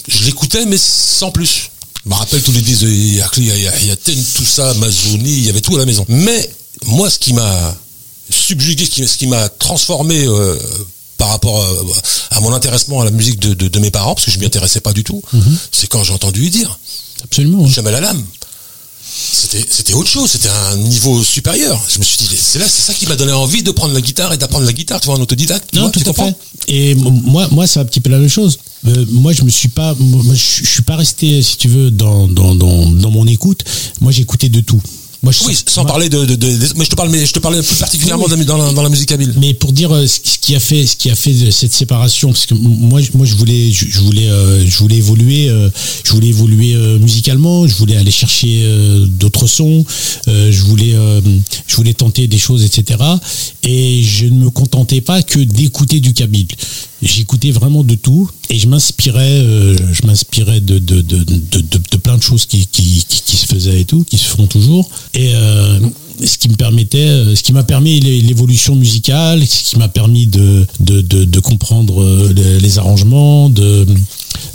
je l'écoutais, mais sans plus. Je me rappelle tous les disques de Yakli, Yaten, tout ça, Mazouni, il y avait tout à la maison. Mais moi, ce qui m'a subjugué, ce qui, m'a transformé euh, par rapport à, à mon intéressement à la musique de, de- de mes parents, parce que je m'y intéressais pas du tout, c'est quand j'ai entendu dire Absolument. ouais. Jamal Alam. C'était, c'était autre chose, c'était un niveau supérieur. Je me suis dit, c'est là, c'est ça qui m'a donné envie de prendre la guitare et d'apprendre la guitare, tu vois, en autodidacte. Non, vois, tout à fait. Et moi, moi, c'est un petit peu la même chose. Euh, moi, je me suis pas, moi, je, je suis pas resté, si tu veux, dans dans dans, dans mon écoute. Moi, j'écoutais de tout. Moi, je Oui, sens- sans moi- parler de, de, de- de- mais je te parle, mais je te parlais plus particulièrement Oui, dans, la, dans la musique habile. Mais pour dire euh, ce qui a fait, ce qui a fait cette séparation, parce que moi, je- moi, je voulais, je, je voulais, euh, je voulais évoluer, euh, je voulais évoluer musicalement, je voulais aller chercher d'autres sons, je voulais, je voulais tenter des choses, etc. Et je ne me contentais pas que d'écouter du kabyle. J'écoutais vraiment de tout et je m'inspirais, euh, je m'inspirais de de, de, de, plein de choses qui, qui, qui, se faisaient et tout, qui se font toujours. Et euh, ce qui me permettait, euh, ce qui m'a permis l'é- l'évolution musicale, ce qui m'a permis de, de, comprendre les arrangements, de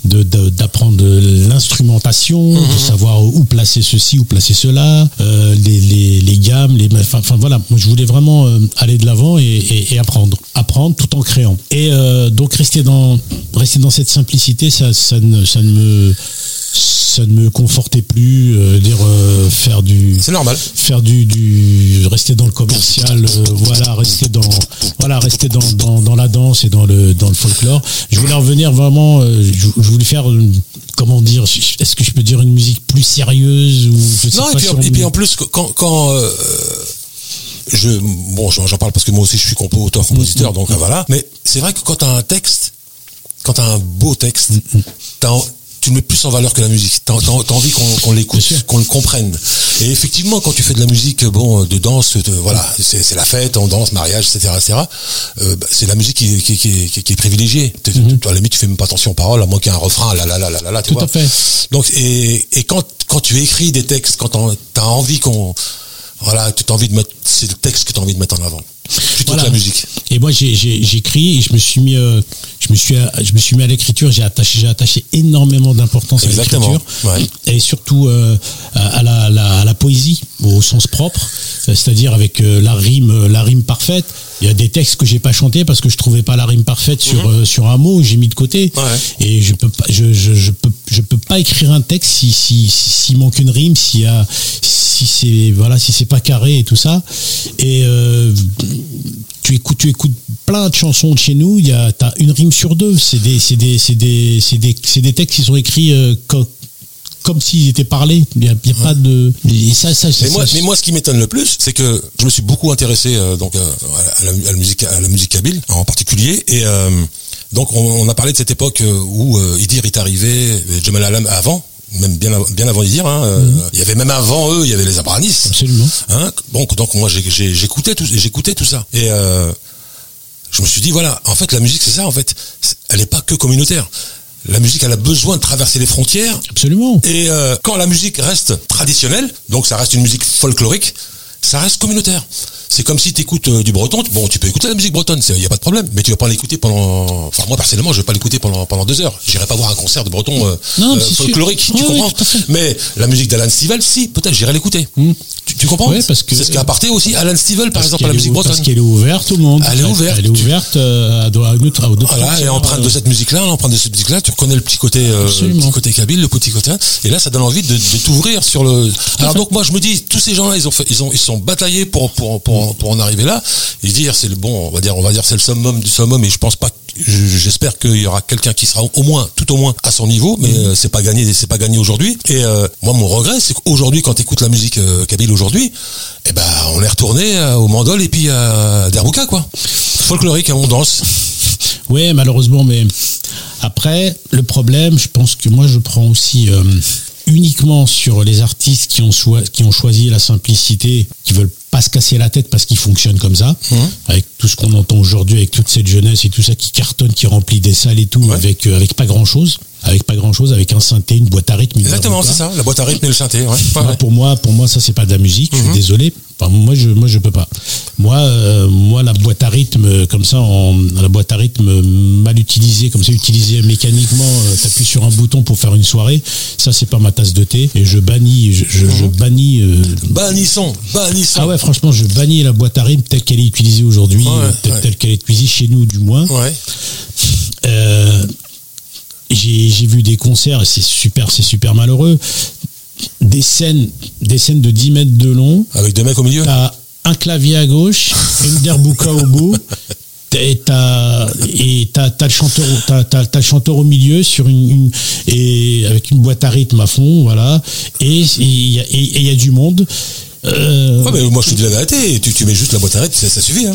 de- de- d'apprendre l'instrumentation, de savoir où placer ceci, où placer cela, euh, les, les, les gammes, les, enfin, enfin, voilà, moi je voulais vraiment euh, aller de l'avant et, et, et apprendre, apprendre tout en créant. Et euh, donc rester dans rester dans cette simplicité, ça, ça ne ça ne me ça ne me confortait plus, euh, dire euh, faire du C'est normal. faire du, du rester dans le commercial euh, voilà rester dans voilà rester dans, dans, dans la danse et dans le dans le folklore je voulais revenir vraiment je, je voulais faire comment dire est-ce que je peux dire une musique plus sérieuse ou je sais Non, et puis, si on- et puis en plus, quand, quand je, bon, j'en parle parce que moi aussi je suis compo, auteur, compositeur, donc euh, voilà. Mais c'est vrai que quand t'as un texte, quand t'as un beau texte, tu le mets plus en valeur que la musique. T'as t'as- t'as envie qu'on l'écoute, qu'on le comprenne. Et effectivement, quand tu fais de la musique, bon, de danse, de- voilà, c'est la fête, on danse, mariage, etc., etc. euh, bah, c'est la musique qui, qui, qui, qui- qui est privilégiée. T'es- À la limite, tu fais même pas attention aux paroles, à moins qu'il y ait un refrain, là, là, là, là, là, là, Tout vois. à fait. Donc et, et quand quand tu écris des textes, quand tu as envie qu'on voilà, tu as envie de mettre c'est le texte que tu as envie de mettre en avant plutôt Voilà. que la musique. Et moi, j'écris et je me suis mis, euh, je me suis, je me suis mis à l'écriture. J'ai attaché, j'ai attaché énormément d'importance à l'écriture ouais. et surtout euh, à, la, la- à la poésie au sens propre, euh, c'est-à-dire avec euh, la rime, la rime parfaite. Il y a des textes que j'ai pas chantés parce que je trouvais pas la rime parfaite sur euh, sur un mot, j'ai mis de côté. Mhm. Ouais. Et je peux pas, je, je, je peux, je peux pas écrire un texte si si s'il manque une rime, s'il y a, si c'est voilà, si c'est pas carré et tout ça. Et euh, tu écoutes, tu écoutes plein de chansons de chez nous, il y a, t'as une rime sur deux. C'est des, c'est des, c'est des, c'est des, c'est des textes qui sont écrits euh, co- comme s'ils étaient parlés. Il y a, il y a pas de, et ça, ça, Mais ça- moi, ça- mais moi, ce qui m'étonne le plus, c'est que je me suis beaucoup intéressé euh, donc euh, à, la, à la musique, à la musique kabyle en particulier, et donc on, on a parlé de cette époque où Idir est arrivé, et Jamal Alam avant, même bien, av- bien avant Idir. Hein, euh, Il y avait même avant eux, il y avait les Abranis. absolument. Hein donc, donc moi j'écoutais tout, j'écoutais tout ça. Et euh, je me suis dit voilà, en fait la musique c'est ça en fait, elle n'est pas que communautaire. La musique elle a besoin de traverser les frontières. Absolument. Et euh, quand la musique reste traditionnelle, donc ça reste une musique folklorique, ça reste communautaire. C'est comme si tu écoutes du breton, bon tu peux écouter la musique bretonne, il n'y a pas de problème, mais tu vas pas l'écouter pendant... Enfin moi personnellement je vais pas l'écouter pendant, pendant deux heures. J'irai pas voir un concert de breton euh, Non, euh, folklorique, tu comprends. Mais la musique d'Alan Stivell, si, peut-être j'irai l'écouter. Tu, tu comprends Ouais, parce que- C'est ce qu'a apporté aussi Alan Stivell par exemple à la musique bretonne. Parce qu'elle est ouverte au monde. Elle est ouverte. Elle est ouverte euh, à, d'autres, Voilà, et empreinte de cette musique-là, l'empreinte de cette musique-là, tu reconnais le petit côté, euh, petit côté kabyle, le petit côté, et là, ça donne envie de, de t'ouvrir sur le. Alors donc moi, je me dis, tous ces gens-là, ils ont fait, ils ont, ils sont bataillés pour pour pour pour en arriver là. Et dire, c'est le bon, on va dire, on va dire, c'est le summum du summum, et je pense pas je- j'espère qu'il y aura quelqu'un qui sera au moins, tout au moins, à son niveau, mais euh, c'est pas gagné, c'est pas gagné aujourd'hui. Et euh, moi, mon regret, c'est qu'aujourd'hui, quand tu écoutes la musique euh, kabyle aujourd'hui, eh ben, on est retourné euh, au mandol et puis à Derbouka, quoi. Folklorique, hein, on danse. Ouais, malheureusement, mais après, le problème, je pense que moi, je prends aussi uniquement sur les artistes qui ont, choi- qui ont choisi la simplicité, qui veulent pas se casser la tête parce qu'ils fonctionnent comme ça, avec tout ce qu'on entend aujourd'hui, avec toute cette jeunesse et tout ça qui cartonne, qui remplit des salles et tout, Ouais. avec euh, avec pas grand chose, avec pas grand chose, avec un synthé, une boîte à rythme. Exactement, c'est ça, la boîte à rythme et le synthé. Ouais. Ouais, Moi, ouais. Pour moi, pour moi, ça c'est pas de la musique. Je suis désolé. Enfin, moi, je, moi, je peux pas. Moi, euh, moi, la boîte à rythme, euh, comme ça, en, la boîte à rythme mal utilisée, comme ça, utilisée mécaniquement, euh, t'appuies sur un bouton pour faire une soirée. Ça, c'est pas ma tasse de thé. Et je bannis, je, je, je bannis. euh, Bannissons, bannissons. ah ouais, franchement, je bannis la boîte à rythme telle qu'elle est utilisée aujourd'hui, telle qu'elle est utilisée chez nous, du moins. Ouais. J'ai vu des concerts et c'est super, c'est super malheureux. Des scènes, des scènes de 10 mètres de long. Avec deux mecs au milieu. T'as un clavier à gauche, une derbuka au bout. Et t'as et t'as le chanteur au- t'as t'as t'as le chanteur au milieu sur une, une- et avec une boîte à rythme à fond voilà et et il y a et- et il y a du monde Euh, Ouais, mais moi je te dis la vérité, tu, tu mets juste la boîte à rythme, ça, ça suffit. Hein.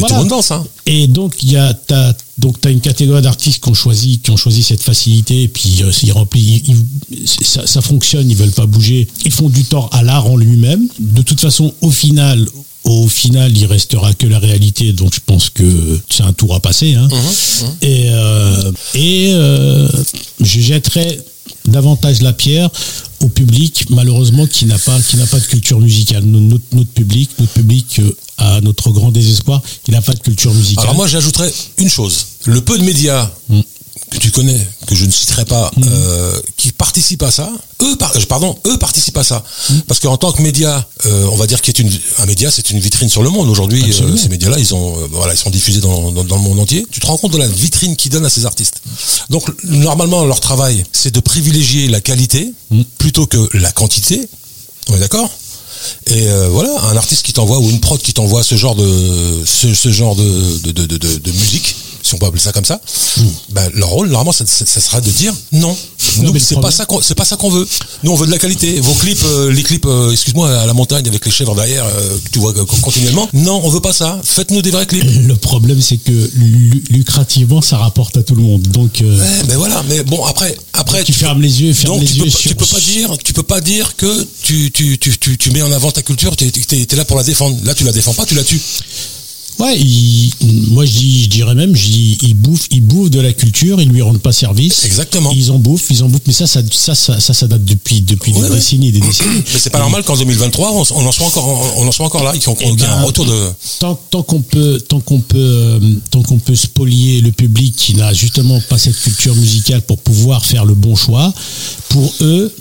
Tout le monde danse. Hein. Et donc il y a t'as donc t'as une catégorie d'artistes qui ont choisi qui ont choisi cette facilité et puis euh, ils remplissent ils- ils- ça, ça fonctionne ils veulent pas bouger ils font du tort à l'art en lui-même de toute façon au final au final il restera que la réalité donc je pense que c'est un tour à passer hein. et euh, et euh, je jetterai davantage la pierre au public malheureusement qui n'a pas qui n'a pas de culture musicale notre, notre public notre public euh, à notre grand désespoir il n'a pas de culture musicale Alors moi j'ajouterais une chose. Le peu de médias Mm. Que tu connais, que je ne citerai pas, euh, qui participent à ça, eux, par- euh, pardon, eux participent à ça. Mm. Parce qu'en tant que média, euh, on va dire qu'il est une, un média, c'est une vitrine sur le monde. Aujourd'hui, euh, ces médias-là, ils ont, voilà, ils sont diffusés dans, dans, dans le monde entier. Tu te rends compte de la vitrine qu'ils donnent à ces artistes. Donc normalement, leur travail, c'est de privilégier la qualité Mm. plutôt que la quantité. On est d'accord? Et euh, voilà, un artiste qui t'envoie ou une prod qui t'envoie ce genre de ce, ce genre de, de- de musique, si on peut appeler ça comme ça, ben, leur rôle normalement ça, ça, ça sera de dire non. Non, Nous c'est pas ça qu'on c'est pas ça qu'on veut. Nous on veut de la qualité. Vos clips, euh, les clips, euh, excuse-moi à la montagne avec les chèvres derrière, euh, que tu vois continuellement. Non, on veut pas ça. Faites-nous des vrais clips. le problème c'est que lu- lucrativement ça rapporte à tout le monde donc Ouais, ben voilà. Mais bon après après tu fermes les yeux fermes Donc les tu yeux peux, sur- tu peux pas dire, tu peux pas dire que tu, tu, tu, tu, tu mets en avant ta culture, tu es, là pour la défendre. Là tu la défends pas, tu la tues. Ouais, il- moi je, dis, je dirais même, je dis, ils bouffent, ils bouffent de la culture, ils lui rendent pas service. Exactement. Ils en bouffent, ils en bouffent, mais ça, ça, ça, ça, ça, date depuis, depuis Ouais, des ouais. décennies et des décennies. Mais c'est pas normal qu'en 2023 on, on en soit encore, on en soit encore là, y ait Eh ait un ben, retour de. Tant, tant qu'on peut, tant qu'on peut, euh, tant qu'on peut spolier le public qui n'a justement pas cette culture musicale pour pouvoir faire le bon choix, pour eux,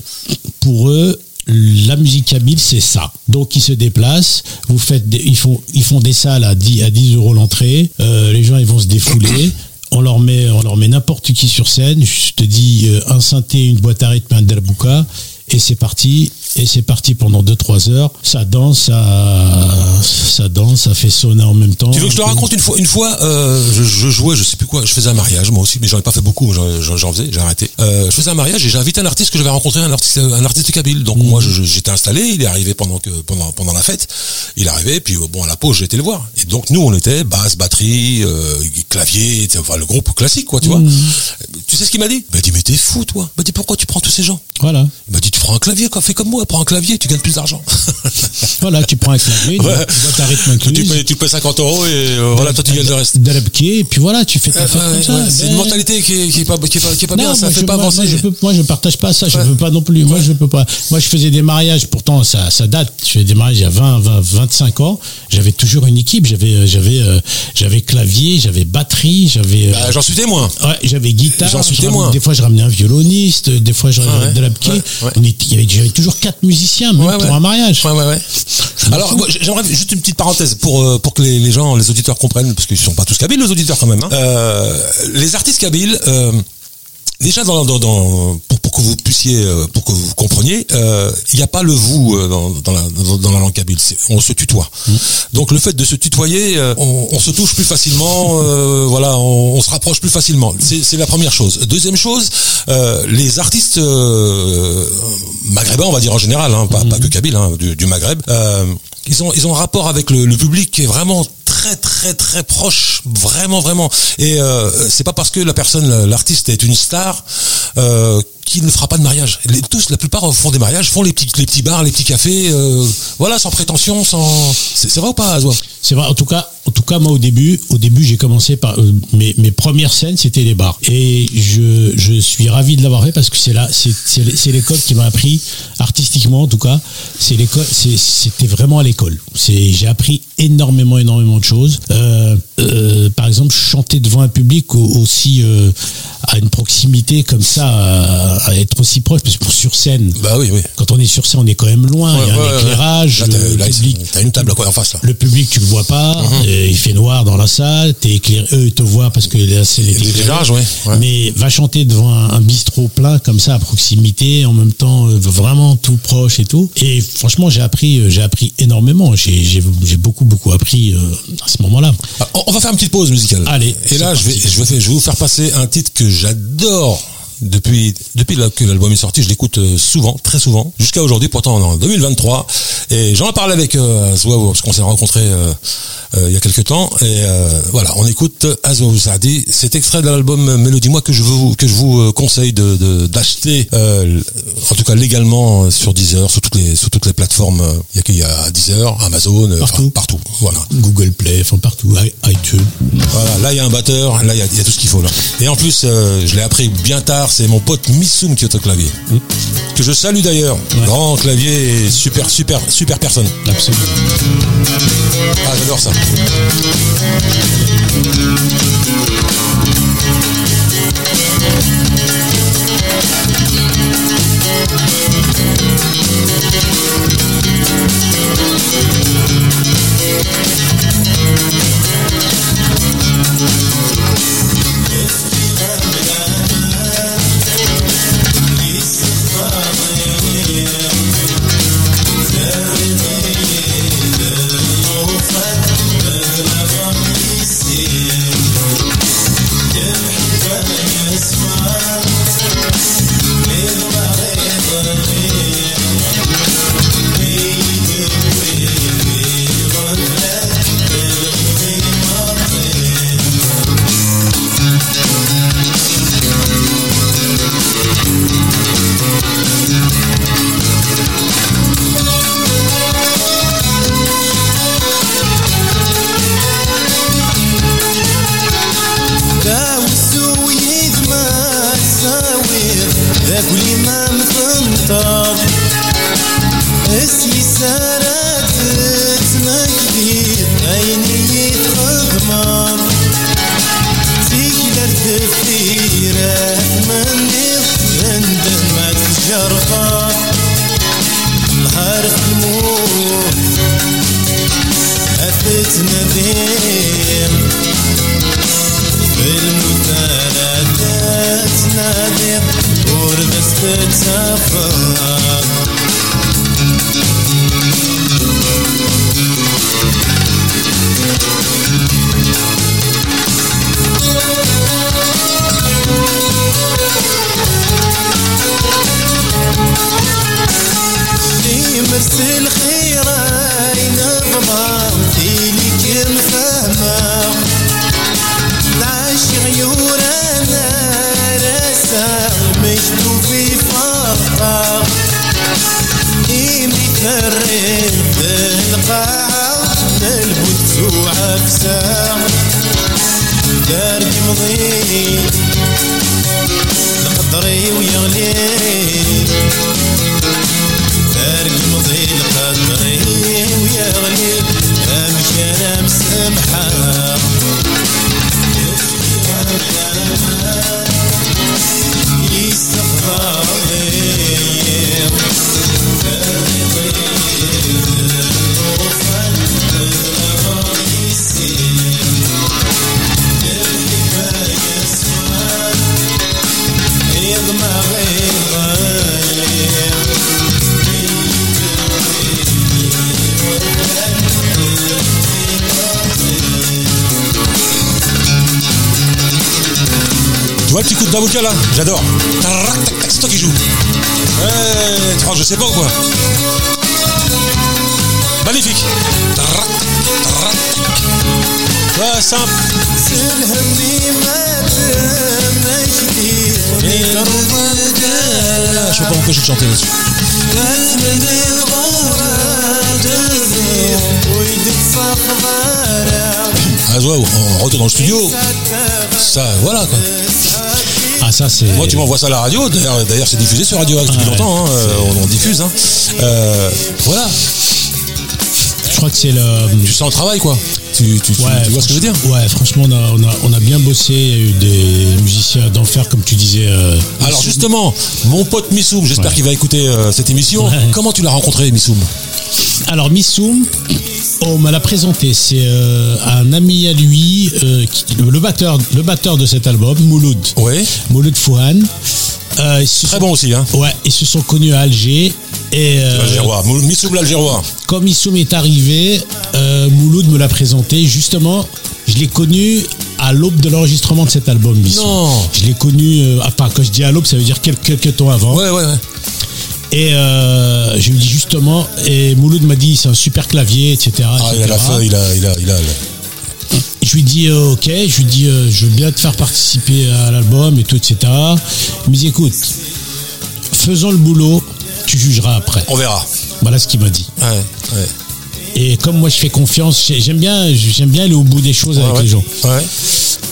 pour eux, la musique kabyle, c'est ça. Donc ils se déplacent, vous faites, ils font, ils font des salles à 10 à 10 euros l'entrée. euh, les gens ils vont se défouler. On leur met, on leur met n'importe qui sur scène. Je te dis euh, un synthé, une boîte à rythme, un derbouka, et c'est parti. Et c'est parti pendant 2-3 heures. Ça danse, ça, ça danse, ça fait sonner en même temps. Tu veux que je te raconte une fois, une fois, euh, je, je jouais, je sais plus quoi, je faisais un mariage moi aussi, mais j'en ai pas fait beaucoup, j'en- faisais, j'ai arrêté. Euh, je faisais un mariage et j'ai invité un artiste que j'avais rencontré, un artiste, un artiste kabyle. Donc moi, je- je- j'étais installé, il est arrivé pendant que pendant pendant la fête, il est arrivé, puis euh, bon à la pause, j'ai été le voir. Et donc nous, on était basse, batterie, euh, clavier, enfin le groupe classique quoi, tu vois. Tu sais ce qu'il m'a dit? Il m'a dit mais t'es fou toi. Il m'a dit pourquoi tu prends tous ces gens? Voilà. Il m'a dit tu prends un clavier quoi, fais comme moi, prends un clavier, tu gagnes plus d'argent. Voilà, tu prends un clavier, Ouais. boîte à rythme tu, payes, tu payes 50 euros et euh, voilà, toi tu gagnes le reste. Et puis voilà, tu fais ta Euh, fête ouais, comme ouais, ça. C'est une Ben, mentalité qui est, qui est pas, qui est pas, qui est pas Non, bien, ça moi, fait je, pas moi, avancer. moi, je peux, moi, je partage pas ça, je veux pas non plus. Moi, je peux pas. Moi, je faisais des mariages, pourtant, ça, ça date. Je faisais des mariages il y a 20, 20, 25 ans. J'avais toujours une équipe. J'avais, euh, j'avais, j'avais clavier, j'avais batterie, j'avais, Bah, J'en suis témoin. ouais, j'avais guitare. j'en suis témoin. Des fois, je ramenais un violoniste, des fois, je ramenais ouais, de était, il y avait, j'avais toujours quatre musiciens, même Ouais, pour ouais. un mariage. Ouais, ouais, ouais. Alors, j'aimerais juste une petite parenthèse pour, euh, pour que les, les gens, les auditeurs comprennent, parce qu'ils sont pas tous kabyles, les auditeurs quand même. hein. Euh, les artistes kabyles, euh, déjà dans, dans, dans- pour, pour que vous puissiez, euh, pour que vous compreniez, euh, il n'y a pas le vous euh, dans, dans, la, dans, dans la langue kabyle. On se tutoie. Donc le fait de se tutoyer, on, on se touche plus facilement. euh, voilà, on, on se rapproche plus facilement. C'est la première chose. Deuxième chose, euh, les artistes maghrébins, on va dire en général, hein, pas, pas que kabyle, hein, du, du Maghreb. Ils ont ils ont un rapport avec le, public qui est vraiment très très très proche, vraiment vraiment. Et euh, c'est pas parce que la personne, l'artiste est une star, euh, qu'il ne fera pas de mariage. Les- tous, la plupart font des mariages, font les petits les petits bars, les petits cafés, euh, voilà, sans prétention, sans. C'est vrai ou pas, Azwa C'est vrai. En tout cas, en tout cas, moi au début, au début, j'ai commencé par euh, mes, mes premières scènes, c'était les bars. Et je, je suis ravi de l'avoir fait parce que c'est là, c'est l'école qui m'a appris artistiquement, en tout cas. C'est l'école, c'est- c'était vraiment à l'école. C'est j'ai appris énormément, énormément de choses. Euh, euh, par exemple, chanter devant un public au- aussi euh, à une proximité comme ça, à, à être aussi proche, parce que pour sur scène. Bah oui, oui. Quand on est sur scène, on est quand même loin. il y a Ouais, un ouais, ouais. éclairage. Là, t'as- le public- t'as une table quoi en face là. le public, tu le vois pas, Mhm. Il fait noir dans la salle, t'es éclairé, eux ils te voient parce que là c'est les L'éclairage, ouais, ouais. Mais va chanter devant un, un bistrot plein comme ça à proximité, en même temps euh, vraiment tout proche et tout. Et franchement, j'ai appris, euh, j'ai appris énormément. J'ai, beaucoup beaucoup appris euh, à ce moment-là. Ah, On va faire une petite pause musicale. Allez, Et là, je vais, parti. je vais, faire- je vais vous faire passer un titre que j'adore depuis depuis que l'album est sorti. Je l'écoute euh, souvent, très souvent, jusqu'à aujourd'hui. Pourtant, on est en 2023. Et j'en ai parlé avec euh, parce qu'on s'est rencontrés euh, euh, il y a quelques temps. Et voilà, on écoute Azwa Ouzadi. C'est extrait de l'album Mélodie moi que je vous que je vous conseille de d'acheter, en tout cas légalement sur Deezer, sur toutes les sur toutes les plateformes. Il y a qu'il y a Deezer, Amazon, Partout. enfin, partout. Voilà. Google Play, enfin partout, iTunes. Voilà, là il y a un batteur, là il y a, il y a tout ce qu'il faut là. Et en plus, je l'ai appris bien tard, c'est mon pote Missoum qui est au clavier. Que je salue d'ailleurs. Ouais. Grand clavier et super, super, super personne. Absolument. Ah, j'adore ça. Babouka là, j'adore. C'est toi qui joues. Ouais, je sais pas ou quoi Magnifique. Ouais, simple. Je sais pas pourquoi j'ai chanté là-dessus. Ah ouais, on retourne dans le studio. Ça, voilà quoi. Ah ça c'est. Moi, tu m'envoies ça à la radio. D'ailleurs, d'ailleurs, c'est diffusé sur Radio Axe depuis longtemps. hein, euh, on, on diffuse. Hein. Euh, voilà. Je crois que c'est le. Tu sens le travail, quoi. Tu, tu, tu- Ouais, tu vois ce que je veux dire Ouais, franchement, on a, on, a, on a bien bossé. Il y a eu des musiciens d'enfer, comme tu disais. euh, Alors justement, mon pote Missoum, j'espère Ouais. qu'il va écouter euh, cette émission. Ouais. Comment tu l'as rencontré, Missoum? Alors, Missoum, on me l'a présenté. C'est euh, un ami à lui, euh, qui- le, batteur, le batteur de cet album, Mouloud. Oui. Mouloud Fouhan. Euh, Très bon aussi, hein. Ouais, ils se sont connus à Alger. Et L'Algérois. Mou- Missoum l'Algérois. quand Missoum est arrivé, Mouloud me l'a présenté. Justement, je l'ai connu à l'aube de l'enregistrement de cet album, Missoum. Non. Je l'ai connu, euh, enfin, quand je dis à l'aube, ça veut dire quelques, quelques temps avant. Ouais, ouais, ouais. Et euh, je lui dis justement, et Mouloud m'a dit, c'est un super clavier, etc. Ah, il a la etc. feuille, il a, il a, il a. Je lui dis, euh, ok, je lui dis, euh, je veux bien te faire participer à l'album et tout, etc. Il me dit, écoute, faisons le boulot, tu jugeras après. On verra. Voilà ce qu'il m'a dit. Ouais, ouais. Et comme moi je fais confiance, j'ai- j'aime bien, j'aime bien aller au bout des choses avec les gens. Ouais,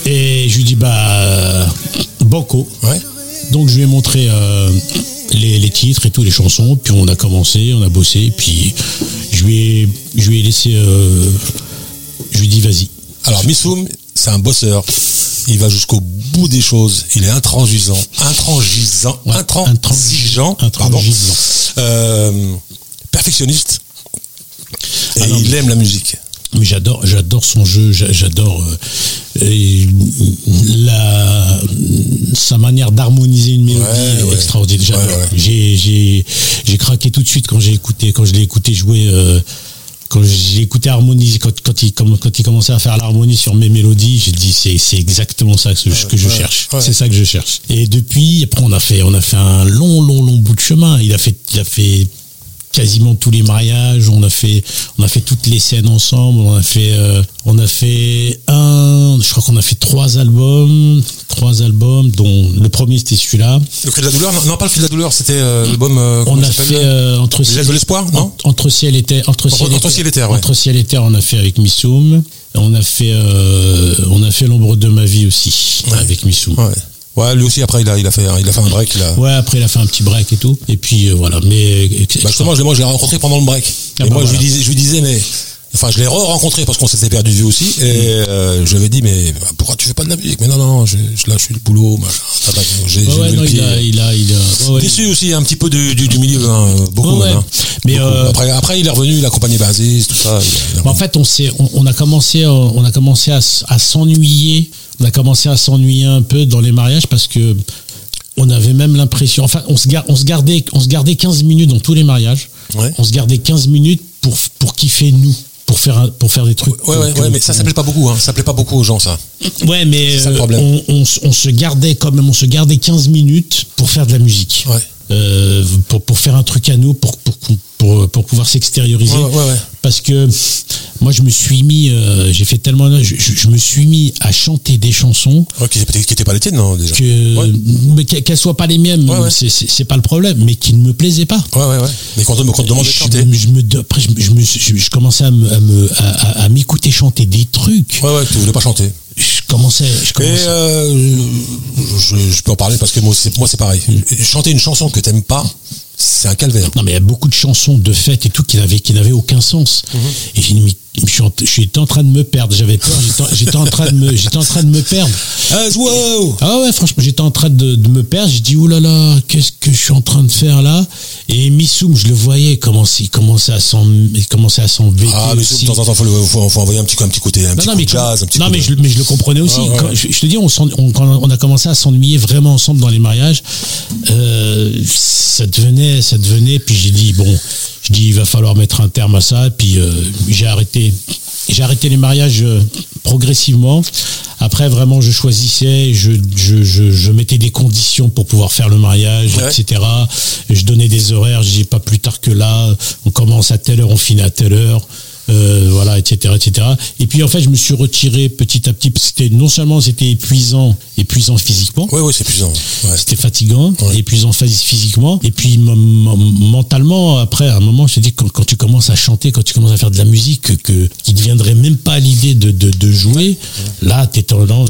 Et je lui dis, bah, banco. ouais. Donc je lui ai montré euh, les, les titres et tout, les chansons, puis on a commencé, on a bossé, puis je lui ai, je lui ai laissé, euh, je lui ai dit vas-y. Alors, Missoum, c'est un bosseur. Il va jusqu'au bout des choses. Il est intransigeant. Intransigeant. Ouais, intransigeant. intransigeant. Euh, perfectionniste. Et Ah non, il aime la musique. Mais j'adore, j'adore son jeu, j'a- j'adore euh, la sa manière d'harmoniser une mélodie Ouais, est ouais. extraordinaire. Ouais. J'ai j'ai j'ai craqué tout de suite quand j'ai écouté quand je l'ai écouté jouer. euh, quand j'ai écouté harmoniser, quand, quand, il, quand il commençait à faire l'harmonie sur mes mélodies, j'ai dit c'est, c'est exactement ça que, je- que je cherche. C'est ça que je cherche. Et depuis, après on a fait, on a fait un long, long, long bout de chemin. Il a fait, il a fait quasiment tous les mariages. On a fait, on a fait toutes les scènes ensemble. On a fait, euh, on a fait un, je crois qu'on a fait trois albums, trois albums, dont le premier c'était celui-là. Le cri de la douleur Non, non, pas le cri de la douleur, c'était euh, l'album. euh, On a fait euh, entre de l'espoir, non en- entre ciel et terre, entre ciel, entre ciel et terre, ouais. entre ciel et terre, on a fait avec Missoum. On a fait, euh, on a fait l'ombre de ma vie aussi Ouais. avec Missoum. Ouais. Ouais, lui aussi, après, il a, il a, fait, il a fait un break. Il a... Ouais, après il a fait un petit break et tout. Et puis euh, voilà, mais Bah justement, je moi, je l'ai rencontré pendant le break. Ah et bah moi, je, lui disais, je lui disais, mais. Enfin, je l'ai re-rencontré parce qu'on s'était perdu de vue aussi. Et euh, je lui avais dit, mais pourquoi tu fais pas de la musique? Mais non, non, je, je, là, suis le boulot. bah, J'ai Ouais, ouais, le il pied. a, il a, il a. ouais. Déçu aussi un petit peu du, du, du milieu, hein, beaucoup. Même, hein. Mais, Beaucoup. euh, après, après, il est revenu, il a accompagné Basis, tout ça. il a- il a- Bah, en fait, on s'est, on, on a commencé, euh, on a commencé à, à s'ennuyer. On a commencé à s'ennuyer un peu dans les mariages parce que on avait même l'impression, enfin, on se, on se gardait, on se gardait 15 minutes dans tous les mariages. Ouais. On se gardait 15 minutes pour pour kiffer nous, pour faire pour faire des trucs. Ouais, ouais, que- ouais, mais ça, ça plaît pas beaucoup. Hein. Ça plaît pas beaucoup aux gens, ça. Ouais, mais C'est ça le problème. on, on se gardait quand même, on se gardait 15 minutes pour faire de la musique. Ouais. Euh, pour, pour faire un truc à nous, pour, pour, pour, pour pouvoir s'extérioriser. Ouais, ouais, ouais. Parce que moi, je me suis mis, euh, j'ai fait tellement, je, je- je me suis mis à chanter des chansons Ouais, qui n'étaient pas les tiennes, non, déjà. que, qu'elles soient pas les miennes, c'est- c'est c'est pas le problème, mais qui ne me plaisaient pas. Ouais, ouais, ouais. Mais quand on me, demande de je, chanter. me- je me, après, je, je, me je, commençais à me, à me- à- à- à m'écouter chanter des trucs. Ouais, ouais, tu voulais pas chanter. Je commençais, je Et euh, je, je peux en parler parce que moi c'est moi c'est pareil. Chanter une chanson que t'aimes pas, c'est un calvaire. Non, mais il y a beaucoup de chansons de fête et tout qui n'avaient, qui n'avaient aucun sens. Mhm. Et j'ai dit, mais je suis, en, train de me perdre. J'avais peur. J'étais, en- train de me, j'étais en train de me perdre. As wow Ah ouais, franchement, j'étais en train de, de me perdre. J'ai dit, oulala, qu'est-ce que je suis en train de faire là? Et Missoum, je le voyais commencer, il commençait à s'en, il commençait à Ah mais aussi. de temps en temps faut, faut, faut envoyer un petit, un petit côté, un petit Non, non, coup mais, de jazz, un petit non, coup mais, de- je, mais je le comprenais aussi. Ouais, Quand- je, je te dis, on, on- quand on a commencé à s'ennuyer vraiment ensemble dans les mariages, euh, ça devenait, ça devenait. Puis j'ai dit bon, je dis il va falloir mettre un terme à ça. Puis euh, j'ai arrêté, j'ai arrêté les mariages euh, progressivement. Après, vraiment, je choisissais, je, je, je, je mettais des conditions pour pouvoir faire le mariage, Ouais. etc. Je donnais des horaires, je disais pas plus tard que là, on commence à telle heure, on finit à telle heure. Euh, voilà, etc., etc. Et puis en fait, je me suis retiré petit à petit parce que c'était non seulement c'était épuisant, épuisant physiquement, Ouais, ouais, c'est. Ouais. c'était fatigant, Ouais. épuisant phys- physiquement, et puis mentalement, après, à un moment, je te dis, quand, quand tu commences à chanter, quand tu commences à faire de la musique, que, que- qui ne deviendrait même pas à l'idée de, de, de jouer, là,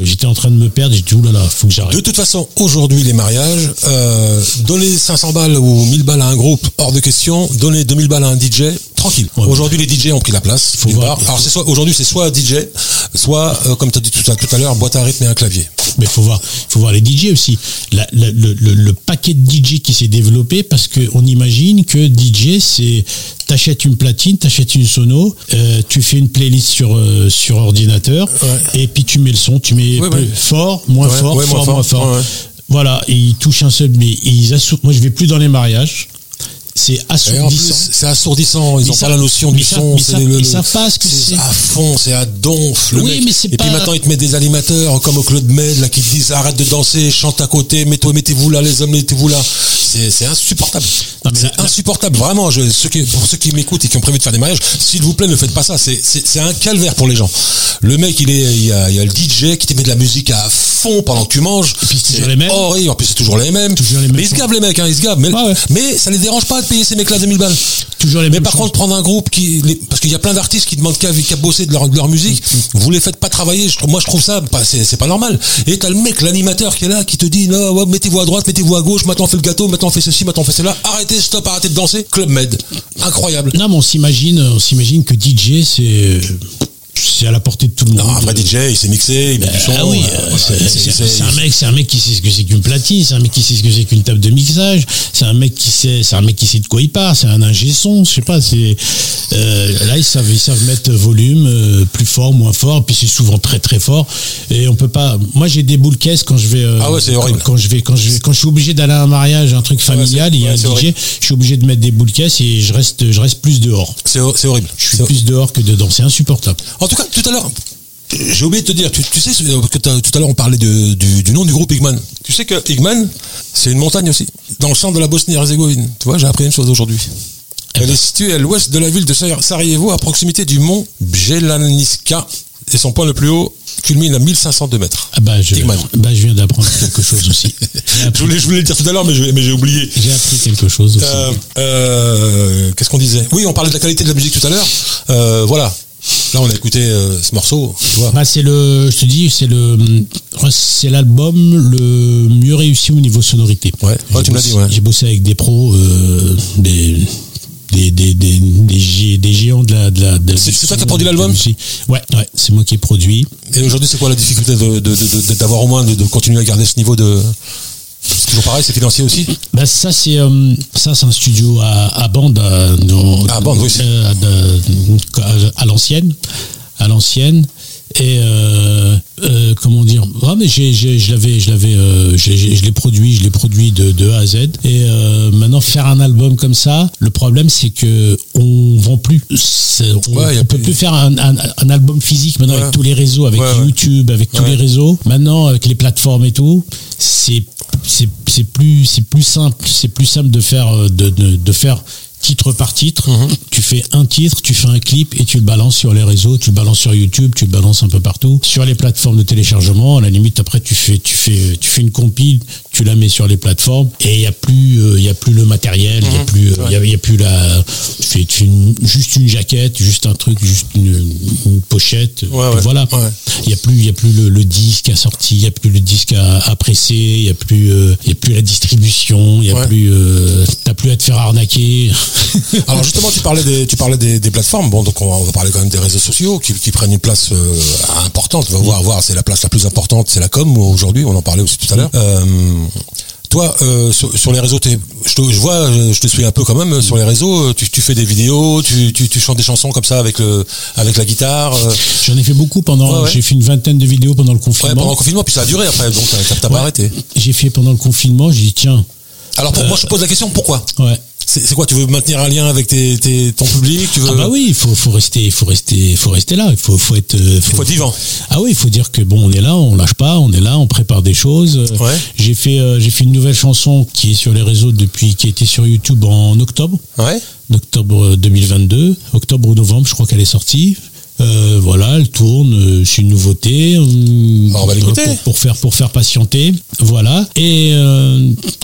j'étais en train de me perdre, j'ai dit, oulala, faut que De j'arrête. toute façon, aujourd'hui, les mariages, euh, donner 500 balles ou 1000 balles à un groupe, hors de question. Donner 2000 balles à un DJ, tranquille. Aujourd'hui, les DJ ont pris la place. Faut voir. Alors, c'est soit, aujourd'hui, c'est soit DJ, soit, euh, comme tu as dit tout à, tout à l'heure, boîte à rythme et un clavier. Mais faut voir, faut voir les DJ aussi. La- la- le, le- le paquet de DJ qui s'est développé parce que on imagine que DJ c'est t'achètes une platine, t'achètes une sono, euh, tu fais une playlist sur euh, sur ordinateur et puis tu mets le son, tu mets Ouais, peu- ouais. fort, moins fort, fort, moins fort. moins fort. Voilà, et ils touchent un seul, mais ils assou- Moi, je vais plus dans les mariages. C'est assourdissant. c'est assourdissant. Ils Mais ont ça- pas la notion du son. ils le- savent pas ce que c'est. à fond, c'est à donf. Le Oui, mec. mais c'est Et pas- puis maintenant, ils te mettent des animateurs comme au Club Med, là, qui te disent arrête de danser, chante à côté, mettez-vous là, les hommes, mettez-vous là. C'est, insupportable. Mais c'est insupportable, vraiment. Je, ceux qui, pour ceux qui m'écoutent et qui ont prévu de faire des mariages, s'il vous plaît, ne faites pas ça. C'est, un calvaire pour les gens. Le mec, il est, il y a, il y a le DJ qui te met de la musique à fond pendant que tu manges. Et puis c'est toujours les mêmes. Horrible. En plus, c'est toujours les mêmes. Toujours les mêmes mais ils se gavent, les mecs, hein, ils se gavent. Mais, Ouais, ouais. mais ça les dérange pas de payer ces mecs-là 2000 balles. Toujours les Mais mêmes par choses. contre, prendre un groupe qui, les- parce qu'il y a plein d'artistes qui demandent qu'à qu'à bosser de leur, de leur musique, vous les faites pas travailler. Je moi, je trouve ça, c'est c'est pas normal. Et t'as le mec, l'animateur qui est là, qui te dit, non, ouais, mettez-vous à droite, mettez-vous à gauche, maintenant on fait le gâteau, maintenant on fait ceci, maintenant on fait cela. Arrêtez, stop, arrêtez de danser. Club Med, incroyable. Non, mais on s'imagine, on s'imagine que DJ c'est c'est à la portée de tout le monde. Non, un vrai DJ, il s'est mixé, il met du son. Ah oui, euh, euh, c'est- un mec, c'est un mec qui sait ce que c'est qu'une platine, c'est un mec qui sait ce que c'est qu'une table de mixage, c'est un mec qui sait, c'est un mec qui sait de quoi il parle, c'est un ingé son, je sais pas, c'est euh, là ils savent, ils savent mettre volume euh, plus fort, moins fort, puis c'est souvent très très fort et on peut pas. Moi j'ai des boules caisses quand je vais, euh, Ah ouais, c'est horrible. Quand, quand je vais, quand je vais, quand je suis obligé d'aller à un mariage, un truc familial, il y a ouais, un DJ, horrible. je suis obligé de mettre des boules caisses et je reste, je reste plus dehors. C'est horrible. Je suis plus dehors que dedans, c'est insupportable. En tout cas, tout à l'heure, j'ai oublié de te dire, tu, tu sais euh, que tout à l'heure on parlait de- du, du nom du groupe Igman. Tu sais que Igman, c'est une montagne aussi, dans le centre de la Bosnie-Herzégovine. Tu vois, j'ai appris une chose aujourd'hui. Elle est située à l'ouest de la ville de Sar- Sarajevo, à proximité du mont Bjelaniska, et son point le plus haut culmine à 1502 mètres. Ah bah je, bah je viens d'apprendre quelque chose aussi. Je voulais, je voulais le dire tout à l'heure, mais j'ai mais oublié. j'ai appris quelque chose aussi. Euh, euh, Qu'est-ce qu'on disait? Oui, on parlait de la qualité de la musique tout à l'heure. Euh, voilà. Là, on a écouté euh, ce morceau. Tu vois. Bah c'est le, je te dis, c'est le, c'est l'album le mieux réussi au niveau sonorité. Ouais, tu bossé- dit, ouais. J'ai bossé avec des pros, euh, des, des, des, des, des, gé- des géants de la, de la. de- C'est- toi qui as produit l'album. Ouais, ouais, c'est moi qui ai produit. Et aujourd'hui, c'est quoi la difficulté de- de- de- de- d'avoir au moins de continuer à garder ce niveau de. C'est toujours pareil, c'est financier aussi. Bah ça c'est euh, ça c'est un studio à, à bande À Bande, oui, euh, à, l'ancienne à l'ancienne et euh, comment dire? Ouais, mais j'ai, j'ai- je l'avais je l'avais j'ai- je l'ai produit je l'ai produit de, de A à Z et maintenant faire un album comme ça le problème c'est que on vend plus C'est- on, Ouais, peut plus- plus faire un, un- un album physique maintenant Ouais. avec tous les réseaux avec Ouais. YouTube avec tous les réseaux maintenant avec les plateformes et tout c'est c'est plus c'est plus simple c'est plus simple de faire euh, de, de, de faire titre par titre Mhm. tu fais un titre tu fais un clip et tu le balances sur les réseaux tu le balances sur YouTube tu le balances un peu partout sur les plateformes de téléchargement à la limite après tu fais tu fais tu fais une compile tu la mets sur les plateformes et il y a plus euh, il y a plus le matériel il y a plus euh, il y a, il y a plus la tu fais, une- juste une jaquette juste un truc juste une, une pochette Ouais, puis ouais. voilà il y a plus il y a plus le, le disque à sortir il y a plus le disque à, à presser il y a plus euh, il y a plus la distribution il y a plus euh, t'as plus à te faire arnaquer Alors justement, tu parlais des, tu parlais des, des plateformes. Bon, donc on va, on va parler quand même des réseaux sociaux qui, qui prennent une place euh, importante. On va voir, voir, c'est la place la plus importante, c'est la com aujourd'hui. On en parlait aussi tout à l'heure. Toi, euh, sur, sur les réseaux, je, te, je vois, je te suis un peu quand même euh, sur les réseaux. euh, Tu, tu fais des vidéos, tu, tu, tu chantes des chansons comme ça avec le, avec la guitare. euh, j'en ai fait beaucoup pendant Ouais, ouais. j'ai fait une vingtaine de vidéos pendant le ouais, confinement pendant le confinement, puis ça a duré après, donc t'as pas arrêté. j'ai fait pendant le confinement j'ai dit tiens Alors pour moi, je te pose la question, pourquoi? Ouais C'est quoi Tu veux maintenir un lien avec tes, tes- ton public Tu veux Ah bah oui, il faut, faut rester, faut rester, il faut rester là. Il faut, faut être, euh, Il faut être vivant. Ah oui, il faut dire que bon, on est là, on lâche pas, on est là, on prépare des choses. Euh, Ouais. J'ai fait, euh, j'ai fait une nouvelle chanson qui est sur les réseaux depuis, qui était sur YouTube en octobre, Ouais. octobre 2022, octobre ou novembre, je crois qu'elle est sortie. Euh, voilà, elle tourne, euh, c'est une nouveauté. euh, Bah, on va l'écouter. Pour, pour faire pour faire patienter, voilà. Et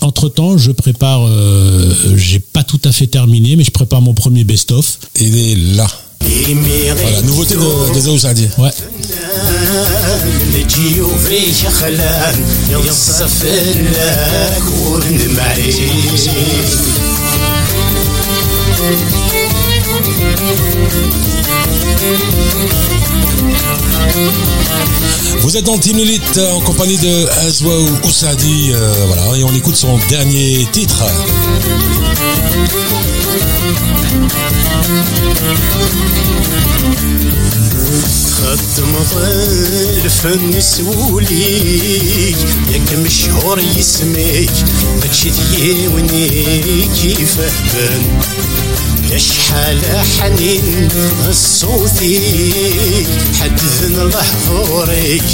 entre temps, je prépare, euh, j'ai pas tout à fait terminé, mais je prépare mon premier best-of. Il est là. Voilà, nouveauté de, des Aoussadi. Ouais. Vous êtes dans Team Elite en compagnie de Azwaou Oussadi, euh, voilà, et on écoute son dernier titre. خط مطل فن سوليك ياك مشهور يسميك ماشي ديوني كيف بان يا شحال حنين الصوتي حدثنا لحظوريك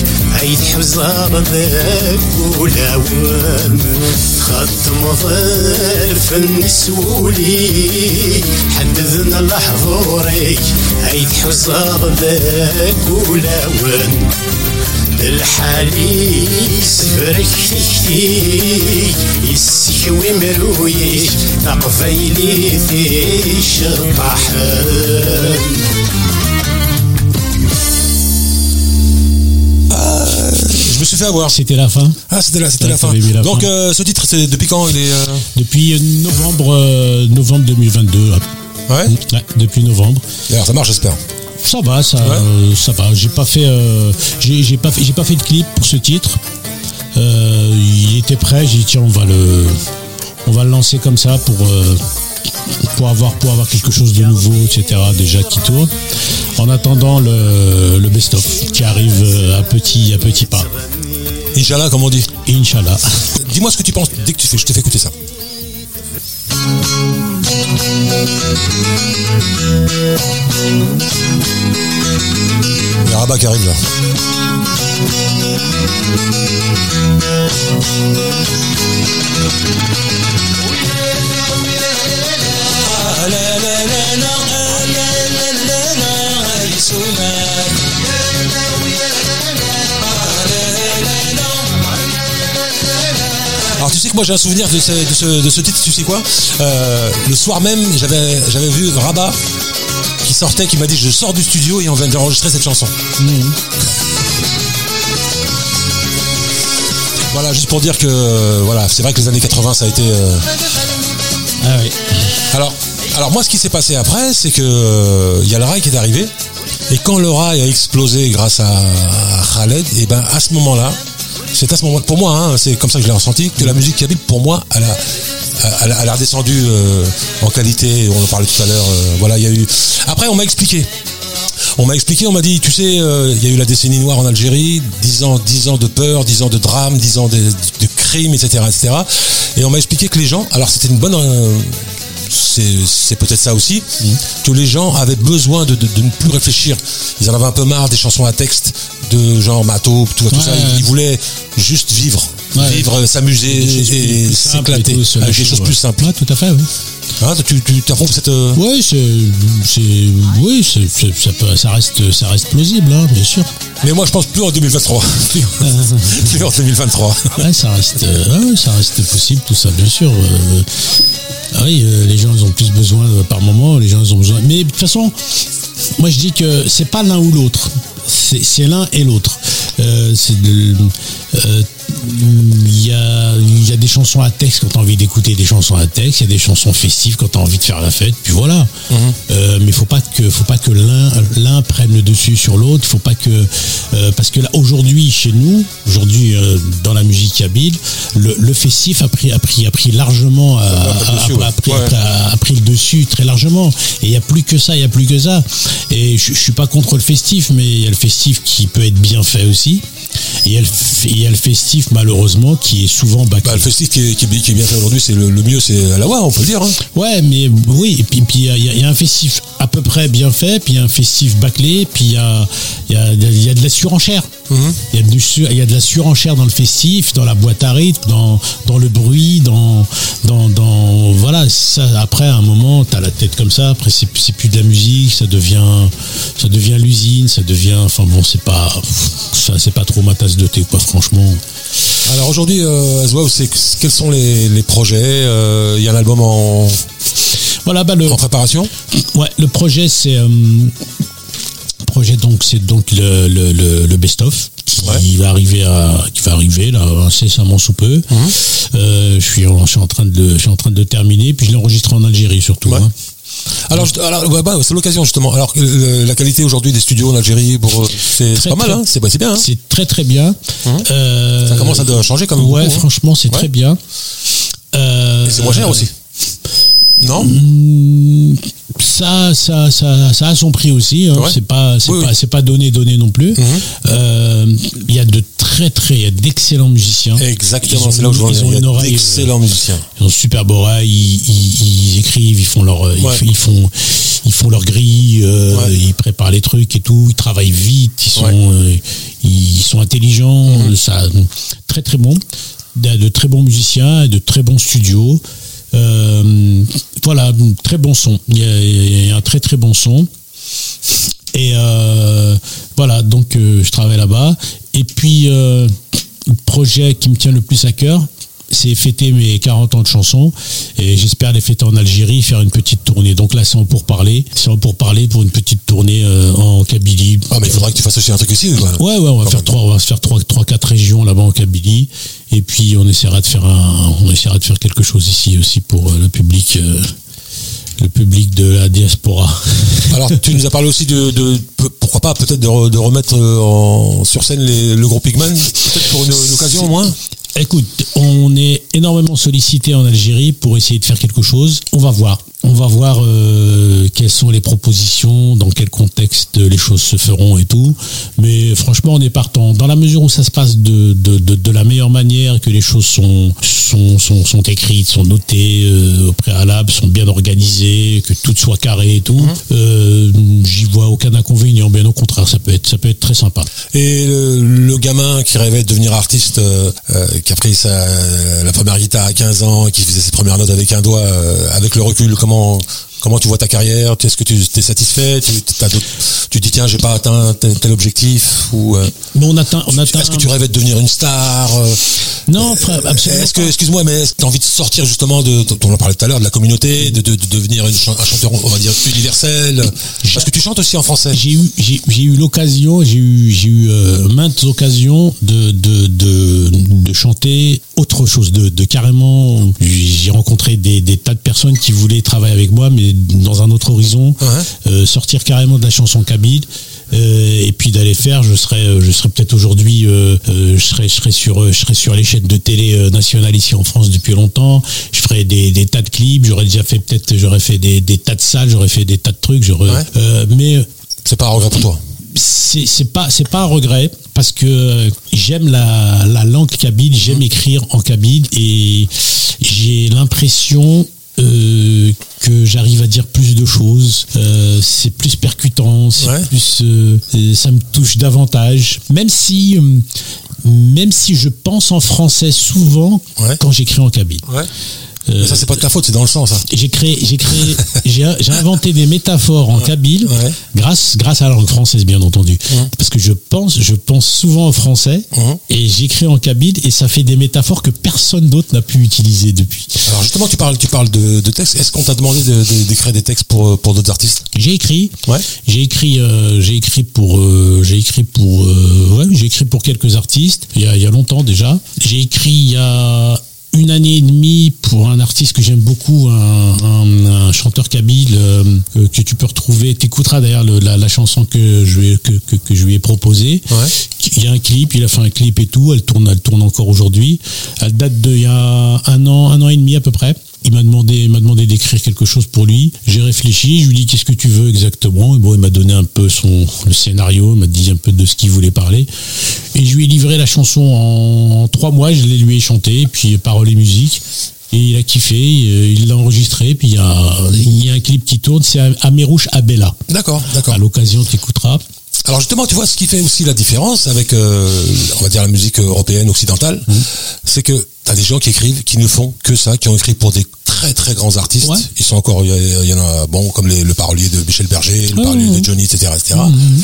عيد حزار ذاك ولاوان خط مظل فن سولي حدثنا لحظوريك عيد حزار ذاك ولاوان الحالي سفرك تكتي يسكوي مرويك أقفيلي في شطحان Je me suis fait avoir. C'était la fin. Ah, c'était là, c'était Ouais, la fin. t'avais mis la Donc, fin. euh, ce titre, c'est depuis quand il est euh, Depuis novembre, euh, novembre 2022. Ouais. Ouais, depuis novembre. D'ailleurs, ça marche, j'espère. Ça va, ça, Ouais. euh, ça va. J'ai pas fait, euh, j'ai j'ai pas fait, j'ai pas fait de clip pour ce titre. Euh, il était prêt. J'ai dit tiens, on va le, on va le lancer comme ça pour euh, pour avoir pour avoir quelque chose de nouveau, etc. Déjà qui tourne. En attendant le, le best-of qui arrive à petit à petit pas. Inch'Allah, comme on dit. Inch'Allah. Dis-moi ce que tu penses dès que tu fais. Je te fais écouter ça. Il y a Rabat qui arrive là. Alors tu sais que moi j'ai un souvenir de ce, de ce, de ce titre, tu sais quoi Euh, Le soir même, j'avais j'avais vu Rabat qui sortait, qui m'a dit je sors du studio et on vient d'enregistrer cette chanson. Voilà, juste pour dire que voilà, c'est vrai que les années 80 ça a été. euh, Ah oui. Alors, alors moi ce qui s'est passé après, c'est que euh, il y a le rail qui est arrivé et quand le rail a explosé grâce à, à Khaled, et ben à ce moment-là, c'est à ce moment pour moi, hein, c'est comme ça que je l'ai ressenti, que la musique kabyle pour moi, elle a, elle a, redescendu euh, en qualité. On en parlait tout à l'heure. euh, voilà, il y a eu. Après, on m'a expliqué. On m'a expliqué, on m'a dit, tu sais, euh, il y a eu la décennie noire en Algérie, 10 ans, 10 ans de peur, 10 ans de drame, 10 ans de, de crimes, etc., etc. Et on m'a expliqué que les gens, alors c'était une bonne, c'est peut-être ça aussi, que les gens avaient besoin de, de- de ne plus réfléchir. Ils en avaient un peu marre des chansons à texte de genre Mato, tout, tout ça. Ils, ils voulaient juste vivre, Ouais. vivre, s'amuser et, s'éclater avec des choses plus simples. Ouais, tout à fait, oui. Hein, tu tu cette. euh, Oui, c'est, oui, ça, peut, ça reste, ça reste plausible, hein, bien sûr. Mais moi, je pense plus en 2023. plus, en- plus en 2023. Ouais, ça reste, euh, ça reste possible, tout ça, bien sûr. euh, ah oui, euh, les gens ont plus besoin euh, par moment, les gens ont besoin. Mais de toute façon, moi je dis que c'est pas l'un ou l'autre, c'est, l'un et l'autre. Euh, euh, il y a, y a des chansons à texte quand tu as envie d'écouter des chansons à texte, il y a des chansons festives quand tu as envie de faire la fête, puis voilà. Euh, mais faut pas que faut pas que l'un l'un prenne le dessus sur l'autre, faut pas que euh, parce que là aujourd'hui chez nous, aujourd'hui euh, dans la musique kabyle, le, le festif a pris a pris a pris largement a, pris le a- dessus, a- pris, le très largement. Et il y a plus que ça, il y a plus que ça. Et je, je suis pas contre le festif mais il y a le festif qui peut être bien fait aussi. Et il y a le, festif, malheureusement, qui est souvent bâclé. Bah, le festif qui est, qui est bi- qui est bien fait aujourd'hui, c'est le, le mieux, c'est à la voix, on peut le dire. hein. Ouais, mais oui, et puis il y, a- y y un festif à peu près bien fait, puis il y a un festif bâclé, puis il y a, y a de la surenchère. Il y, a du su- il y a de la surenchère dans le festif, dans la boîte à rythme, dans, dans le bruit, dans, dans, dans voilà. Ça, après, à un moment, t'as la tête comme ça. Après, c'est c'est plus de la musique, ça devient, ça devient l'usine, ça devient. Enfin bon, c'est pas, ça, c'est pas trop ma tasse de thé, quoi. Franchement. Alors aujourd'hui, euh, Aswaw, c'est quels sont les, les projets Euh, Il y a un album en, Voilà, bah le. en préparation? Ouais, le projet c'est euh, projet donc c'est donc le, le, le, le best of qui Ouais. va arriver à qui va arriver là incessamment sous peu. Mhm. Euh, je suis en, je suis en train de le- je suis en train de terminer puis je l'ai enregistré en Algérie surtout. Ouais. hein. Alors, alors ouais, bah, c'est l'occasion justement. Alors, euh, la qualité aujourd'hui des studios en Algérie, pour, euh, c'est Très, pas mal, hein c'est bah, bien. hein C'est très très bien. Euh, Ça commence à changer quand même Ouais, beaucoup, franchement c'est très bien. Euh, Et c'est moins cher aussi. Non Mm, Ça, ça, ça, ça a son prix aussi. hein. Ouais. C'est pas, c'est Oui, pas, oui. c'est pas donné, donné non plus. Mhm. Euh, Il y a de très, très, il y a d'excellents musiciens. Exactement, Ils ont c'est là où je veux en ils ont une oreille, d'excellents musiciens. Ils ont une superbe oreille. Ils, ils- ils écrivent, ils font leur, Ouais. f- ils, font, ils font leur grille, euh, Ouais. ils préparent les trucs et tout. Ils travaillent vite. Ils sont, Ouais. Mhm. euh, ils sont intelligents. Ça, très, très bon. De, de très bons musiciens, et de très bons studios. Euh, voilà, très bon son. Il y, a, un très très bon son. Et euh, voilà, donc euh, je travaille là-bas. Et puis, le projet qui me tient le plus à cœur, c'est fêter mes 40 ans de chansons. Et j'espère les fêter en Algérie, faire une petite tournée. Donc là, c'est en pourparler. C'est en pourparler pour une petite tournée euh, en Kabylie. Ah, mais il faudra que tu fasses aussi un truc ici. Quoi. Ouais, ouais, on va Quand faire trois, on va se faire trois, trois, quatre régions là-bas en Kabylie, et puis on essaiera de faire un, on essaiera de faire quelque chose ici aussi pour euh, le public, euh, le public de la diaspora. Alors, tu nous as parlé aussi de, pourquoi pas, peut-être de, re- de remettre en, sur scène les- le groupe Pigman, peut-être pour une, une occasion au moins? Écoute, on est énormément sollicité en Algérie pour essayer de faire quelque chose. On va voir. On va voir euh, quelles sont les propositions, dans quel contexte les choses se feront et tout. Mais franchement, on est partant. Dans la mesure où ça se passe de, de, de, de la meilleure manière, que les choses sont, sont, sont, sont écrites, sont notées euh, au préalable, sont bien organisées, que tout soit carré et tout, euh, j'y vois aucun inconvénient. Bien au contraire, ça peut être, ça peut être très sympa. Et le, le gamin qui rêvait de devenir artiste, euh, euh, qui a pris sa, la première guitare à 15 ans, qui faisait ses premières notes avec un doigt, euh, avec le recul, comment comment tu vois ta carrière Est-ce que tu es satisfait tu, tu dis tiens j'ai pas atteint tel, tel objectif ou euh, Mais on atteint, on atteint. est-ce que tu rêvais de devenir une star euh, Non, frère, absolument. Est-ce que, excuse-moi, mais est-ce que tu as envie de sortir justement de, on en parlait tout à l'heure, de la communauté, de, de, de devenir une un chanteur, on va dire, universel? Parce que tu chantes aussi en français. j'ai eu j'ai eu l'occasion j'ai eu j'ai eu euh, maintes occasions de de, de de chanter autre chose de, de carrément j'ai rencontré des, des tas de personnes qui voulaient travailler avec moi mais dans un autre horizon Ouais. euh, sortir carrément de la chanson kabyle euh, et puis d'aller faire je serais euh, je serais peut-être aujourd'hui euh, euh, je serais je serais sur euh, je serais sur les chaînes de télé nationales ici en France depuis longtemps je ferais des, des tas de clips j'aurais déjà fait peut-être j'aurais fait des, des tas de salles j'aurais fait des tas de trucs j'aurais Ouais. euh, mais C'est pas un regret pour toi? c'est c'est pas c'est pas un regret parce que j'aime la, la langue kabyle, j'aime écrire en kabyle et j'ai l'impression euh, que j'arrive à dire plus de choses. Euh, c'est plus percutant, c'est Ouais. plus euh, ça me touche davantage. Même si même si je pense en français souvent Ouais. quand j'écris en kabyle. Ouais. Mais ça, c'est pas de ta faute, c'est dans le sang, ça. J'ai créé, j'ai créé, j'ai inventé des métaphores en kabyle Ouais. grâce, grâce à la langue française bien entendu. Parce que je pense, je pense souvent en français Mhm. et j'écris en kabyle et ça fait des métaphores que personne d'autre n'a pu utiliser depuis. Alors justement, tu parles, tu parles de, de textes. Est-ce qu'on t'a demandé de- de- d'écrire des textes pour, euh, pour d'autres artistes? J'ai écrit, Ouais. j'ai écrit, euh, j'ai écrit pour, euh, j'ai écrit pour, euh, ouais, j'ai écrit pour quelques artistes il y a, il y a longtemps déjà. J'ai écrit il y a une année et demie pour un artiste que j'aime beaucoup, un, un- un chanteur kabyle euh, euh, que tu peux retrouver. T'écouteras d'ailleurs le- la, la chanson que je lui ai, que, que, que je lui ai proposée. Ouais. Il y a un clip, il a fait un clip et tout. Elle tourne, elle tourne encore aujourd'hui. Elle date de il y a un an, un an et demi à peu près. Il m'a demandé, il m'a demandé d'écrire quelque chose pour lui. J'ai réfléchi, je lui dit qu'est-ce que tu veux exactement? Et bon, il m'a donné un peu son le scénario, il m'a dit un peu de ce qu'il voulait parler. Et je lui ai livré la chanson en, en trois mois. Je l'ai lui ai chanté, puis paroles et musique. Et il a kiffé, euh, il l'a enregistré, puis il y a, il y a un clip qui tourne, c'est Amérouche Abella. D'accord, d'accord. À l'occasion, tu écouteras. Alors justement, tu vois, ce qui fait aussi la différence avec, euh, on va dire, la musique européenne, occidentale, Mmh. c'est que t'as des gens qui écrivent, qui ne font que ça, qui ont écrit pour des très très grands artistes. Ouais. Ils sont encore, il y, a- il en a, bon, comme les- le parolier de Michel Berger, le parolier de Johnny, etc., etc. Mmh.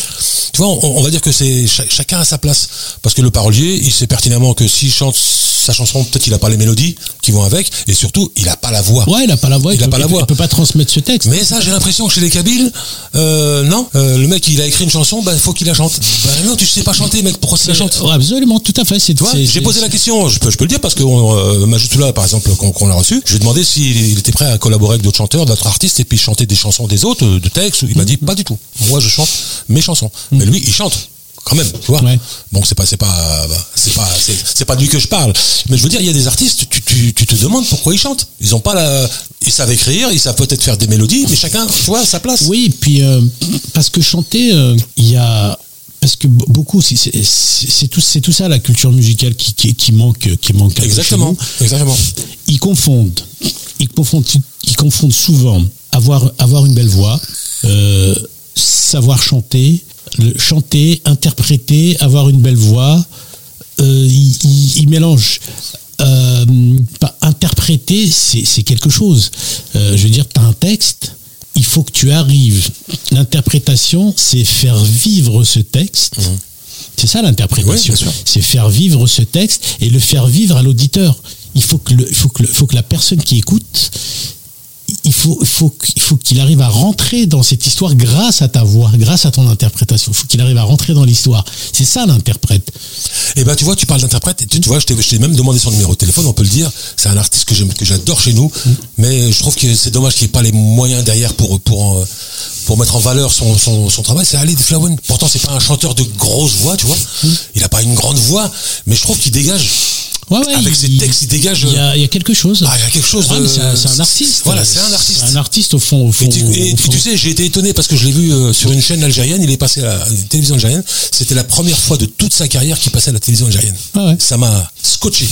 Tu vois, on, on va dire que c'est cha- chacun à sa place, parce que le parolier, il sait pertinemment que s'il chante sa chanson, peut-être il a pas les mélodies qui vont avec, et surtout, il a pas la voix. Ouais, il a pas la voix, Il a peut- pas la voix. il peut pas transmettre ce texte. Mais ça, j'ai l'impression que chez les Kabyles, euh, non, euh, le mec, il a écrit une chanson, ben, faut qu'il la chante. Ben non, tu sais pas chanter, mec, pourquoi tu la chantes? Ouais, absolument, tout à fait. C'est, c'est- j'ai c'est- posé la question, je peux, je peux le dire parce que euh, Majutula, par exemple, quand, quand on l'a reçu, je lui ai demandé s'il était prêt à collaborer avec d'autres chanteurs, d'autres artistes et puis chanter des chansons des autres, euh, de textes. Il m'a dit pas du tout. Moi, je chante mes chansons. Mais lui, il chante quand même, tu vois. Ouais. Bon, c'est pas, c'est pas, c'est pas, c'est, pas de lui que je parle. Mais je veux dire, il y a des artistes, tu, tu, tu te demandes pourquoi ils chantent. Ils ont pas la, ils savent écrire, ils savent peut-être faire des mélodies, mais chacun, tu vois, à sa place. Oui, puis euh, parce que chanter, euh, il y a parce que be- beaucoup, c'est, tout, c'est tout ça la culture musicale qui, qui, qui manque, qui manque. Exactement, nous. exactement. Ils confondent, ils confondent, ils confondent souvent avoir avoir une belle voix, euh, savoir chanter, le- chanter, interpréter, avoir une belle voix. Euh, ils, ils- ils mélangent. Euh, interpréter, c'est quelque chose. Je veux dire, tu as un texte, il faut que tu arrives. L'interprétation, c'est faire vivre ce texte. C'est ça l'interprétation. c'est faire vivre ce texte et le faire vivre à l'auditeur. Il faut que le, il faut que le- il faut que la personne qui écoute, il faut, il faut, qu'- il faut qu'il arrive à rentrer dans cette histoire grâce à ta voix, grâce à ton interprétation. Il faut qu'il arrive à rentrer dans l'histoire. C'est ça l'interprète. Et ben tu vois, tu parles d'interprète, tu, tu vois, je t'ai même demandé son numéro de téléphone, on peut le dire. C'est un artiste que j'aime, que j'adore chez nous, mais je trouve que c'est dommage qu'il n'y ait pas les moyens derrière pour pour en- pour mettre en valeur son son, son travail. C'est Ali Flowen. Pourtant, c'est pas un chanteur de grosse voix, tu vois. Il a pas une grande voix, mais je trouve qu'il dégage. Ouais, ouais, Avec il- ses textes, il dégage. Il y a, il y a quelque chose. Ah, il y a quelque chose Ouais, de. mais c'est un, artiste. Voilà, c'est un artiste. Un artiste au fond. Au fond, Et, tu, et au tu sais, j'ai été étonné parce que je l'ai vu euh, sur une chaîne algérienne. Il est passé à la télévision algérienne. C'était la première fois de toute sa carrière qu'il passait à la télévision algérienne. Ah ouais. Ça m'a scotché.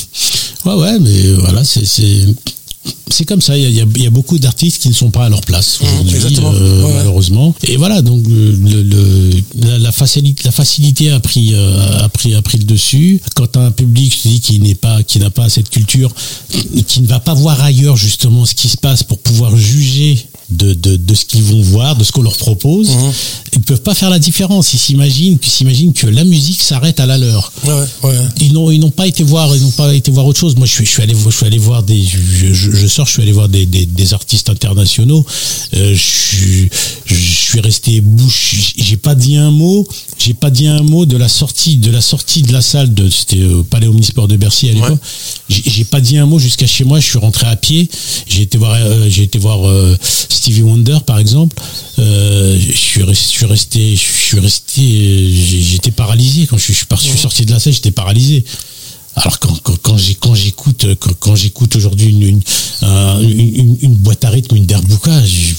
Ouais, ouais, mais euh, voilà, c'est c'est comme ça. Il y a, y y beaucoup d'artistes qui ne sont pas à leur place aujourd'hui, exactement. euh, Ouais, malheureusement. Et voilà, donc euh, le, le- la, la facilité, la facilité a pris euh, a pris a pris le dessus. Quand un public, je te dis, qui n'est pas qui n'a pas cette culture, qui ne va pas voir ailleurs justement ce qui se passe pour pouvoir juger. De, de, de ce qu'ils vont voir, de ce qu'on leur propose, Mhm. ils peuvent pas faire la différence. Ils s'imaginent, ils s'imaginent que la musique s'arrête à la leur Ouais, ouais, ouais. ils n'ont ils n'ont pas été voir ils n'ont pas été voir autre chose moi je suis je suis allé je suis allé voir des je, je, je sors je suis allé voir des, des, des artistes internationaux Euh, je, suis- je suis resté bouche j'ai pas dit un mot j'ai pas dit un mot de la sortie de la sortie de la salle de c'était au Palais Omnisport de Bercy à l'époque Ouais. j'ai j'ai pas dit un mot jusqu'à chez moi je suis rentré à pied j'ai été voir euh, j'ai été voir euh, Stevie Wonder par exemple euh, je suis resté je suis resté j'étais paralysé. Quand je suis, je suis parti- je suis sorti de la salle j'étais paralysé. Alors quand, quand, j'écoute quand, quand j'écoute aujourd'hui une, une, un- une, une- une boîte à rythme une derbouka je-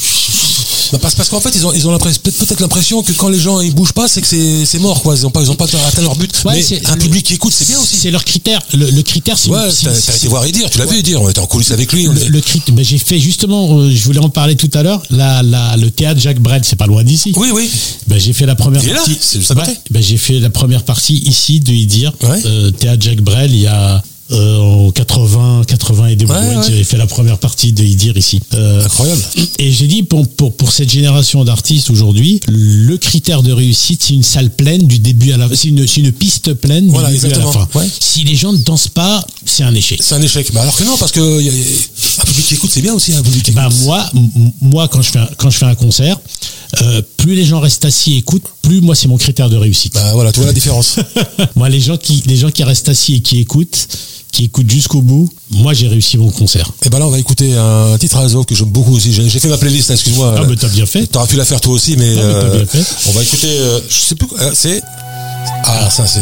Bah, parce parce qu'en fait, ils ont, ils ont l'impression- peut-être l'impression que quand les gens ils bougent pas, c'est que c'est, c'est mort, quoi. Ils ont pas, ils ont pas atteint leur but. Ouais, mais c'est- un public qui écoute, c'est bien aussi. c'est leur critère le, le critère c'est Ouais, c'est- t'as, été voir et dire, tu l'as vu dire. On était en coulisses avec lui. le, est- le crit- ben, j'ai fait justement euh, je voulais en parler tout à l'heure la, la, le théâtre Jacques Brel c'est pas loin d'ici Oui, oui. Ben, j'ai fait la première Il partie. c'est ben, j'ai fait la première partie ici de y dire euh, théâtre Jacques Brel il y a euh, en 80 80 et des Ouais, fait la première partie de y dire ici Euh, Incroyable. et j'ai dit pour, pour, pour cette génération d'artistes aujourd'hui, le critère de réussite, c'est une salle pleine du début à la fin. C'est une, c'est une piste pleine du Voilà, début à la fin. Ouais. Si les gens ne dansent pas, c'est un échec. C'est un échec. Bah, alors que non, parce que y a- y a- un public qui écoute, c'est bien aussi, un public qui Bah moi, moi quand je fais un, quand je fais un concert, euh, plus les gens restent assis et écoutent, plus moi c'est mon critère de réussite. Bah, voilà, tu vois la différence. moi les gens qui les gens qui restent assis et qui écoutent, qui écoutent jusqu'au bout, moi j'ai réussi mon concert. Et ben là, on va écouter un titre à Azo que j'aime beaucoup aussi. J'ai fait ma playlist, excuse-moi. Ah mais t'as bien fait. T'aurais pu la faire toi aussi, mais, Ah, euh, bien fait. on va écouter. euh, je sais plus. quoi, euh, c'est ah ça c'est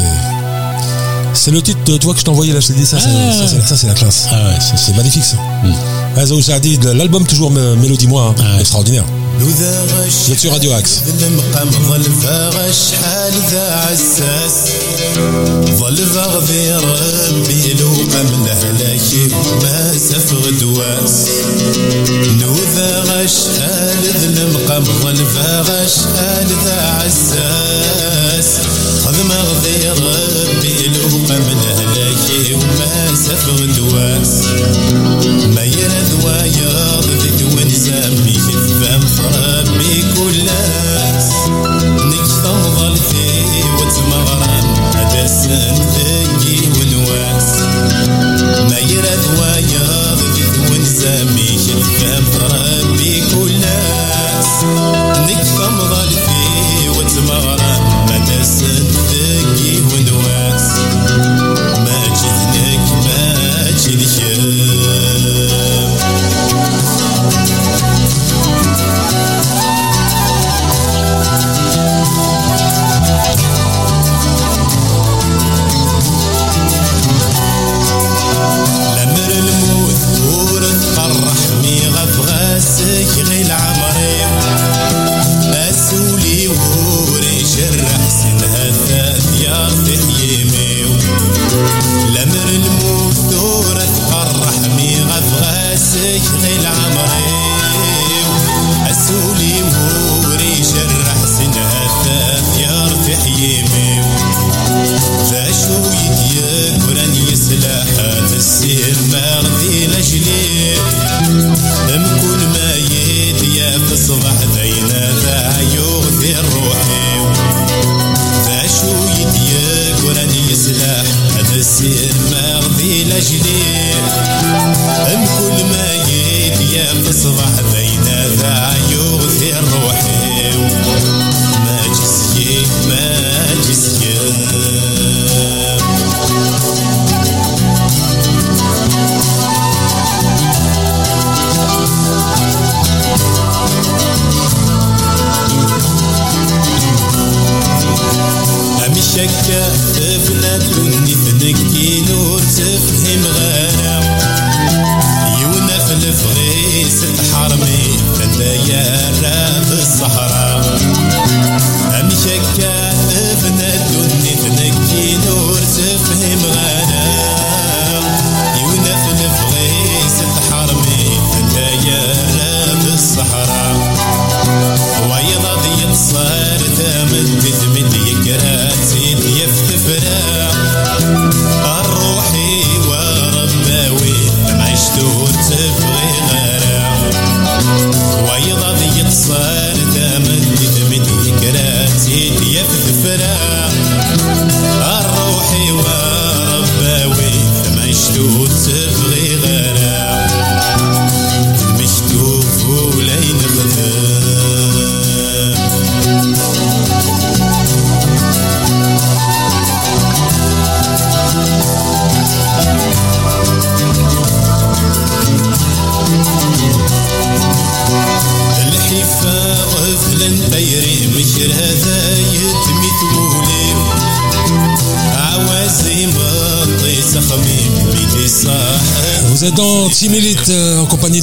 C'est le titre de toi que je t'ai envoyé là, je t'ai dit ça, c'est- Ah. ça, c'est- ça, c'est la classe. Ah ouais, ça c'est. C'est magnifique ça. Azo Saadi, de l'album toujours me- Mélodie Moi, hein, Ah ouais. extraordinaire. لوذا غش Vous êtes sur Radio Axe. المقام ظل فاغ شحال ذا عساس ظل فاغ ذي ربي لو قام لهلاكي ما سفغ دواس نوذا غش شحال ذا المقام ظل فاغ شحال ذا عساس خذ مغفر ربي لو من أهلك وما سفر دواس ما يرد ويرض ذك ونسامي فم ربي كلاس نك تفضل في وتمرن سن ذكي ونواس ما يرد ويرض ذك ونسامي فم ربي سلاح هذا السير ما غدي لجليل أم كل ما يدي تصبح بين ذا يغثي روحي ما جسكي ما جسكي Yeah. توني تنكي نور تفهم غانا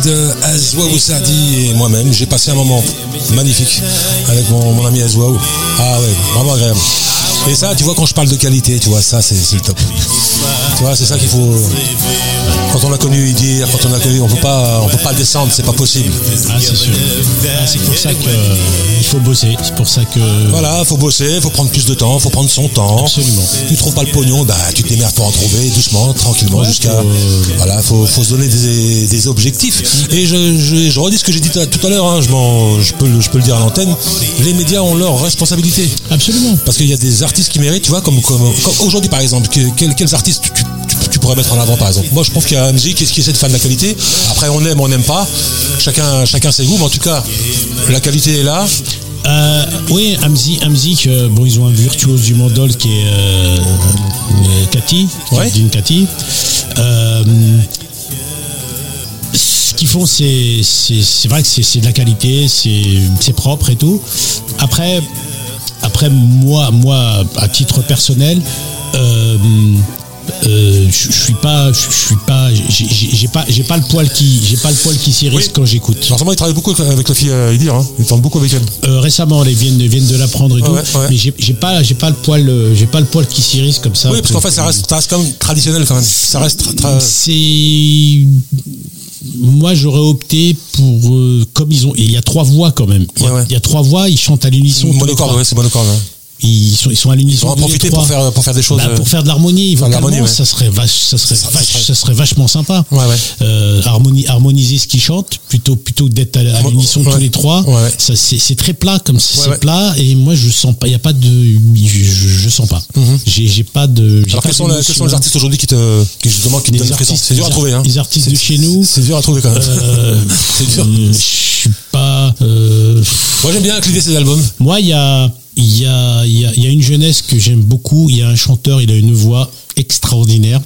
De Sardi et moi-même. J'ai passé un moment magnifique avec mon, mon ami Azwaou. Ah ouais, vraiment agréable. Et ça, tu vois, quand je parle de qualité, tu vois, ça, c'est le top. Tu vois, c'est ça qu'il faut. Quand on l'a connu dire, quand on l'a connu, on peut pas, on peut pas le descendre, c'est pas possible. Ah, c'est sûr. Ah, c'est pour ça que euh, faut bosser. Pour ça que. Voilà, faut bosser, faut prendre plus de temps, faut prendre son temps. Absolument. Tu trouves pas le pognon, bah tu te démerdes pour en trouver doucement, tranquillement, Ouais, jusqu'à. faut, euh, Voilà, faut, faut se donner des, des objectifs. Et je, je, je redis ce que j'ai dit tout à- l'heure, hein, je, peux, le- je peux le dire à l'antenne. Les médias ont leur responsabilité. Absolument. Parce qu'il y a des artistes qui méritent, tu vois, comme, comme, comme aujourd'hui par exemple, que- quels, quels artistes tu, tu- tu- tu pourrais mettre en avant par exemple? Moi je trouve qu'il y a MZ qui, qui essaie de faire de la qualité. Après on aime, on n'aime pas. Chacun, chacun ses goûts, mais en tout cas, la qualité est là. Euh, oui, Amzi, Amzi, que, bon, ils ont un virtuose du mandol qui est euh, euh, Cathy, Ouais. Cathy. Euh, ce qu'ils font, c'est c'est c'est vrai que c'est c'est de la qualité, c'est c'est propre et tout. Après, après moi, moi, à titre personnel, euh, euh, je suis pas, je suis pas, j'ai- pas, j'ai pas le poil qui, j'ai pas le poil qui s'irrisse Oui. quand j'écoute. Forcément, il travaille beaucoup avec la fille à Idir, hein. il tourne beaucoup avec elle. Euh, récemment, ils viennent, viennent de l'apprendre et Ouais, tout, ouais, ouais. mais j'ai pas, j'ai pas le poil, euh, j'ai pas le poil qui s'irrisse comme ça. Oui, parce qu'en fait, ça reste, ça reste quand même traditionnel quand même. Ça reste C'est moi j'aurais opté pour euh, comme ils ont il y a trois voix quand même il y a, Ouais, ouais. il y a trois voix ils chantent à l'unisson monocorde, ouais, c'est monocorde. hein. Ils sont ils sont à Ils l'unisson vont en tous les profiter pour faire, pour faire des choses. Bah, euh, pour faire de l'harmonie faire de l'harmonie, ouais. ça serait vache, ça serait Ça- serait- ça serait vachement sympa Ouais, ouais. Euh, harmonie, harmoniser ce qu'ils chantent plutôt plutôt que d'être à, l'unisson tous les trois ça c'est très plat comme c'est plat et moi je sens pas il y a pas de je, je, je sens pas j'ai j'ai pas de Alors, quels sont, sont les artistes aujourd'hui qui te, qui justement, qui te donnent C'est dur à trouver, hein. les artistes de chez nous C'est dur à trouver quand même. euh, C'est dur. euh, je suis pas euh, Moi, j'aime bien cliver ces albums. moi il y a il y a y a, y a une jeunesse que j'aime beaucoup il y a un chanteur il a une voix extraordinaire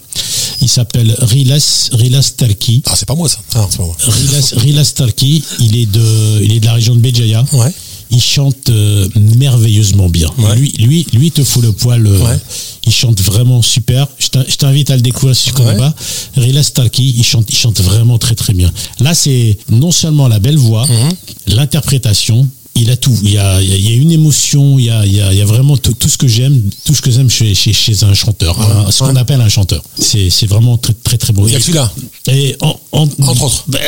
il s'appelle Rilas Rilas Talki Ah, c'est pas moi ça. Ah, c'est pas moi. Rilas, Rilas Talki il est de il est de la région de Béjaïa Ouais. il chante euh, merveilleusement bien. Ouais. Lui, lui, lui, te fout le poil. euh, Ouais. Il chante vraiment super. Je t'in- je t'invite à le découvrir si tu connais Ouais. pas. Rila Starkey, il chante, il chante vraiment très très bien. Là, c'est non seulement la belle voix, Mhm. l'interprétation. Il a tout. Il y a, il y une émotion. Il y a, il y a, il y a vraiment tout, tout ce que j'aime, tout ce que j'aime chez, chez, chez un chanteur, un- ce qu'on appelle un chanteur. C'est, c'est vraiment très très très beau. Il y a celui-là. et en- en- Entre autres. ben,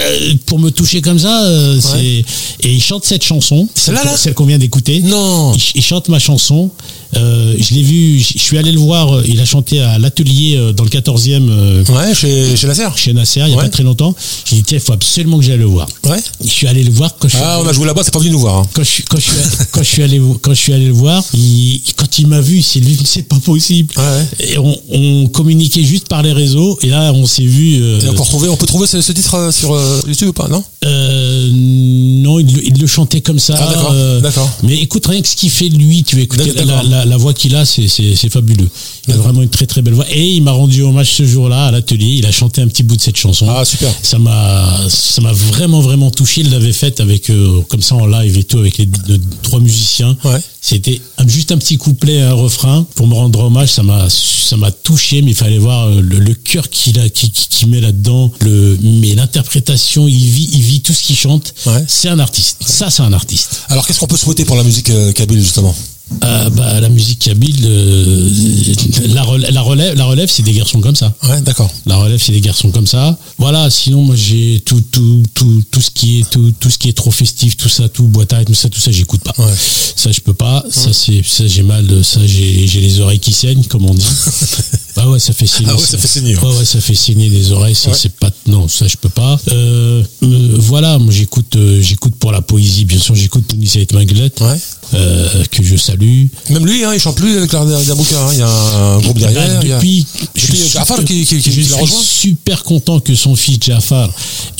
pour me toucher comme ça, euh, c'est et il chante cette chanson, celle, Celle-là, là celle qu'on vient d'écouter. Non. Il, il chante ma chanson. Euh, je l'ai vu, je suis allé le voir. euh, Il a chanté à l'atelier euh, dans le 14e euh, Ouais, chez, chez Nasser. chez Nasser il y a Ouais. pas très longtemps. J'ai dit tiens, il faut absolument que j'aille le voir. Ouais. Je suis allé le voir quand je suis Ah, on a joué là-bas, c'est pas venu nous voir. hein. quand je, suis- quand, je suis, quand, je suis allé, quand je suis allé le voir, il- quand il m'a vu, il s'est dit, c'est pas possible. Ouais, Et on, on communiquait juste par les réseaux, et là, on s'est vu. euh, Et on peut retrouver, on peut trouver ce, ce titre sur YouTube ou pas, non? Euh, non, il, le- il le chantait comme ça. Ah, d'accord. Mais écoute, rien que ce qu'il fait lui, tu vas écouter la, D'accord. La, la voix qu'il a, c'est fabuleux. Il a vraiment une très très belle voix. Et il m'a rendu hommage ce jour-là à l'atelier. Il a chanté un petit bout de cette chanson. Ah, super. Ça m'a, ça m'a vraiment vraiment touché. Il l'avait faite avec euh, comme ça en live et tout avec les deux- trois musiciens. Ouais. C'était juste un petit couplet, et un refrain pour me rendre hommage. Ça m'a, ça m'a touché, mais il fallait voir euh, le, le cœur qu'il a, qui, qui, qui met là-dedans. Le, mais l'interprétation, il vit, il vit tout ce qu'il chante. Ouais. C'est un artiste. Ça, c'est un artiste. Alors, qu'est-ce qu'on peut souhaiter pour la musique euh, kabyle, justement? Euh, bah, la musique kabyle, euh, la, relève, la relève, la relève, c'est des garçons comme ça. Ouais, d'accord. La relève, c'est des garçons comme ça. Voilà. Sinon, moi, j'ai tout, tout, tout, tout ce qui est, tout, tout ce qui est trop festif, tout ça, tout boîte à tout ça, tout ça, j'écoute pas. Ouais. Ça, je peux pas. Ça, c'est, ça, j'ai mal. Ça, j'ai, j'ai les oreilles qui saignent, comme on dit. bah ouais, ça fait saigner. Ah ouais, ça fait saigner, ouais. Ouais, ça fait saigner les oreilles. Ça, Ouais. c'est pas. Non, ça, je peux pas. Euh, euh, voilà. Moi, j'écoute, euh, j'écoute pour la poésie. Bien sûr, j'écoute Tony Saïd Maglet, Ouais. Euh, que je salue. Même lui, hein, il chante plus avec l'Arbouka. Hein. Il y a un groupe derrière. Bah, a- depuis, je suis super- qui- qui- qui je l'a suis rejoint. super content que son fils Jafar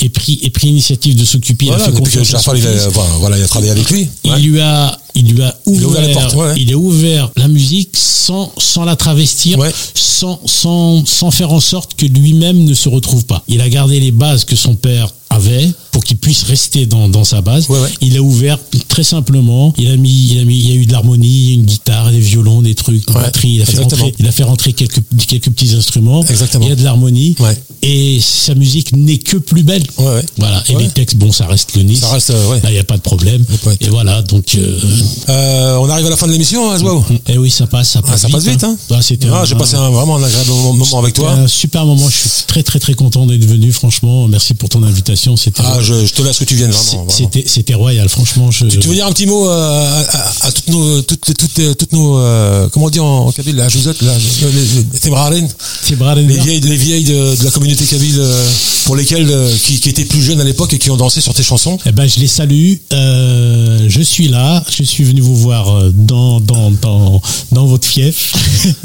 ait pris, ait pris l'initiative de s'occuper. il a Voilà, fait que Jafar, il a, voilà, il a travaillé avec lui. il Ouais. lui a il lui a ouvert, a ouvert les portes, ouais. il a ouvert la musique sans sans la travestir Ouais. sans sans sans faire en sorte que lui-même ne se retrouve pas il a gardé les bases que son père avait puisse rester dans, dans sa base Ouais, ouais. il a ouvert très simplement il a mis il a mis il y a eu de l'harmonie une guitare des violons des trucs une Ouais, batterie il a fait exactement. rentrer il a fait rentrer quelques quelques petits instruments Exactement. il y a de l'harmonie Ouais. et sa musique n'est que plus belle voilà et les textes bon ça reste le Ça reste, euh, ouais. Là, il n'y a pas de problème. Et voilà, donc. euh, Euh, on arrive à la fin de l'émission, hein, Zouaou eh oui, ça passe, ça passe Ah, ça vite. passe vite, hein. Ah, c'était Ah, un- J'ai passé un- vraiment un agréable moment moment avec toi. un super moment. Je suis très très très content d'être venu. Franchement, merci pour ton invitation. C'était Ah, je, je te laisse que tu viennes, vraiment. c'était c'était royal. Franchement, je. Tu veux dire un petit mot euh, à, à- à toutes nos, toutes, toutes, toutes nos, euh, comment on dit en, en kabyle, la jouzot, la, les, les, les vieilles, les vieilles de, de la communauté kabyle euh, pour lesquelles, euh, qui, qui étaient plus jeunes à l'époque et qui ont dansé sur tes chansons. Eh ben, je les salue. Euh, je suis là. Je suis venu vous voir dans dans dans dans votre fief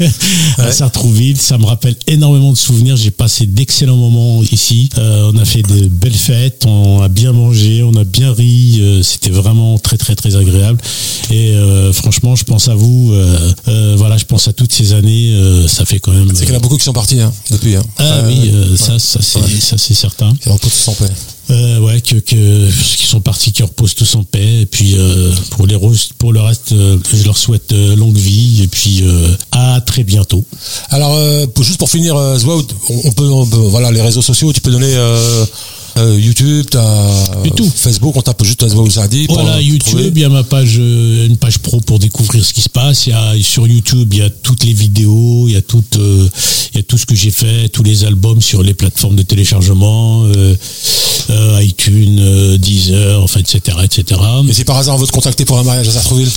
à Ouais. Sartrouville. Ça me rappelle énormément de souvenirs. J'ai passé d'excellents moments ici. Euh, on a fait de belles fêtes. On a bien mangé. On a bien ri. Euh, C'était vraiment très très très agréable. Et euh, franchement, je pense à vous. Euh, voilà, je pense à toutes ces années. Ça fait quand même. C'est qu'il y en a beaucoup qui sont partis hein, depuis. Hein. Ah oui, ouais. ça ça c'est Ouais. certain. Qui repose sans paix. Euh, ouais, que, que qui sont partis, qui reposent tous en paix. Et puis euh, pour les roses, pour le reste, euh, je leur souhaite longue vie. Et puis à très bientôt. Alors, pour- juste pour finir, on peut, on peut- voilà, les réseaux sociaux, tu peux donner euh, euh, YouTube, t'as YouTube. Facebook, on tape juste Zardi. pour, Voilà, euh, YouTube, il y a ma page, euh, une page pro pour découvrir ce qui se passe. Il y a sur YouTube, il y a toutes les vidéos, il y a tout, euh, il y a tout ce que j'ai fait, tous les albums sur les plateformes de téléchargement, euh, euh, iTunes, euh, Deezer, enfin, etc., etc. Et si par hasard on veut te contacter pour un mariage à Sartrouville,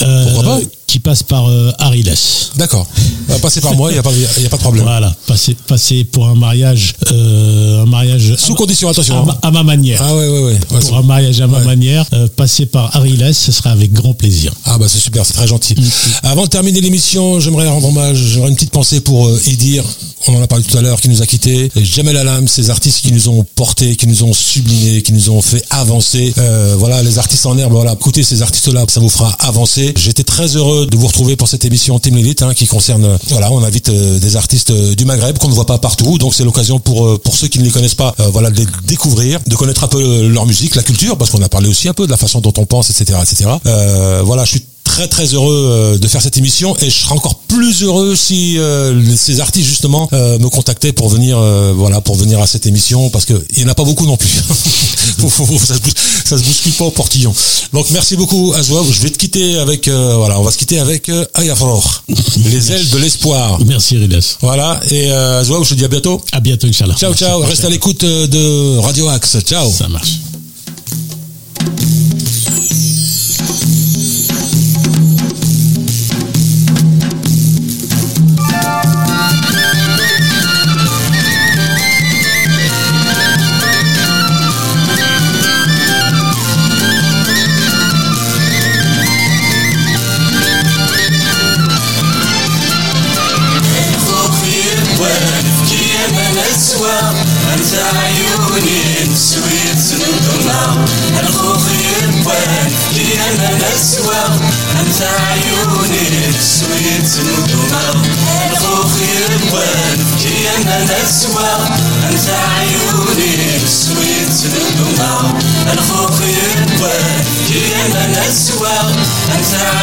Euh, pourquoi pas? Qui passe par euh, Harry Less. d'accord. Euh, Passez par moi, il n'y a, pas- y a pas de problème. Voilà, passer, passer pour un mariage, euh, un mariage Sous à, condition, attention. à hein. ma, à ma manière. Ah ouais, ouais, ouais. Pour un mariage à ma manière, euh, passer par Harry Less, ce sera avec grand plaisir. Ah bah c'est super, c'est très gentil. Mm. Avant de terminer l'émission, j'aimerais rendre hommage, j'aurais une petite pensée pour euh, Idir, on en a parlé tout à l'heure, qui nous a quittés, et Jamel Alam, ces artistes qui nous ont portés, qui nous ont sublimés, qui nous ont fait avancer. Voilà, les artistes en herbe, voilà, écoutez ces artistes-là, ça vous fera avancer. J'étais très heureux de vous retrouver pour cette émission Team Elite, hein, qui concerne, euh, voilà, on invite euh, des artistes euh, du Maghreb qu'on ne voit pas partout, donc c'est l'occasion pour euh, pour ceux qui ne les connaissent pas, euh, voilà, de les découvrir, de connaître un peu euh, leur musique, la culture, parce qu'on a parlé aussi un peu de la façon dont on pense, etc., etc. Euh, voilà, je suis très très heureux euh, de faire cette émission et je serai encore plus heureux si euh, ces artistes justement euh, me contactaient pour venir euh, voilà pour venir à cette émission parce que il y en a pas beaucoup non plus ça, se, ça se bouscule pas au portillon donc merci beaucoup Azwa je vais te quitter avec euh, voilà on va se quitter avec euh, Ayafror les ailes de l'espoir Merci Less. voilà et euh, Azwa je te dis à bientôt À bientôt, Inch'Allah. ciao ciao Merci. reste à l'écoute de Radio Axe ciao Ça marche. well and tell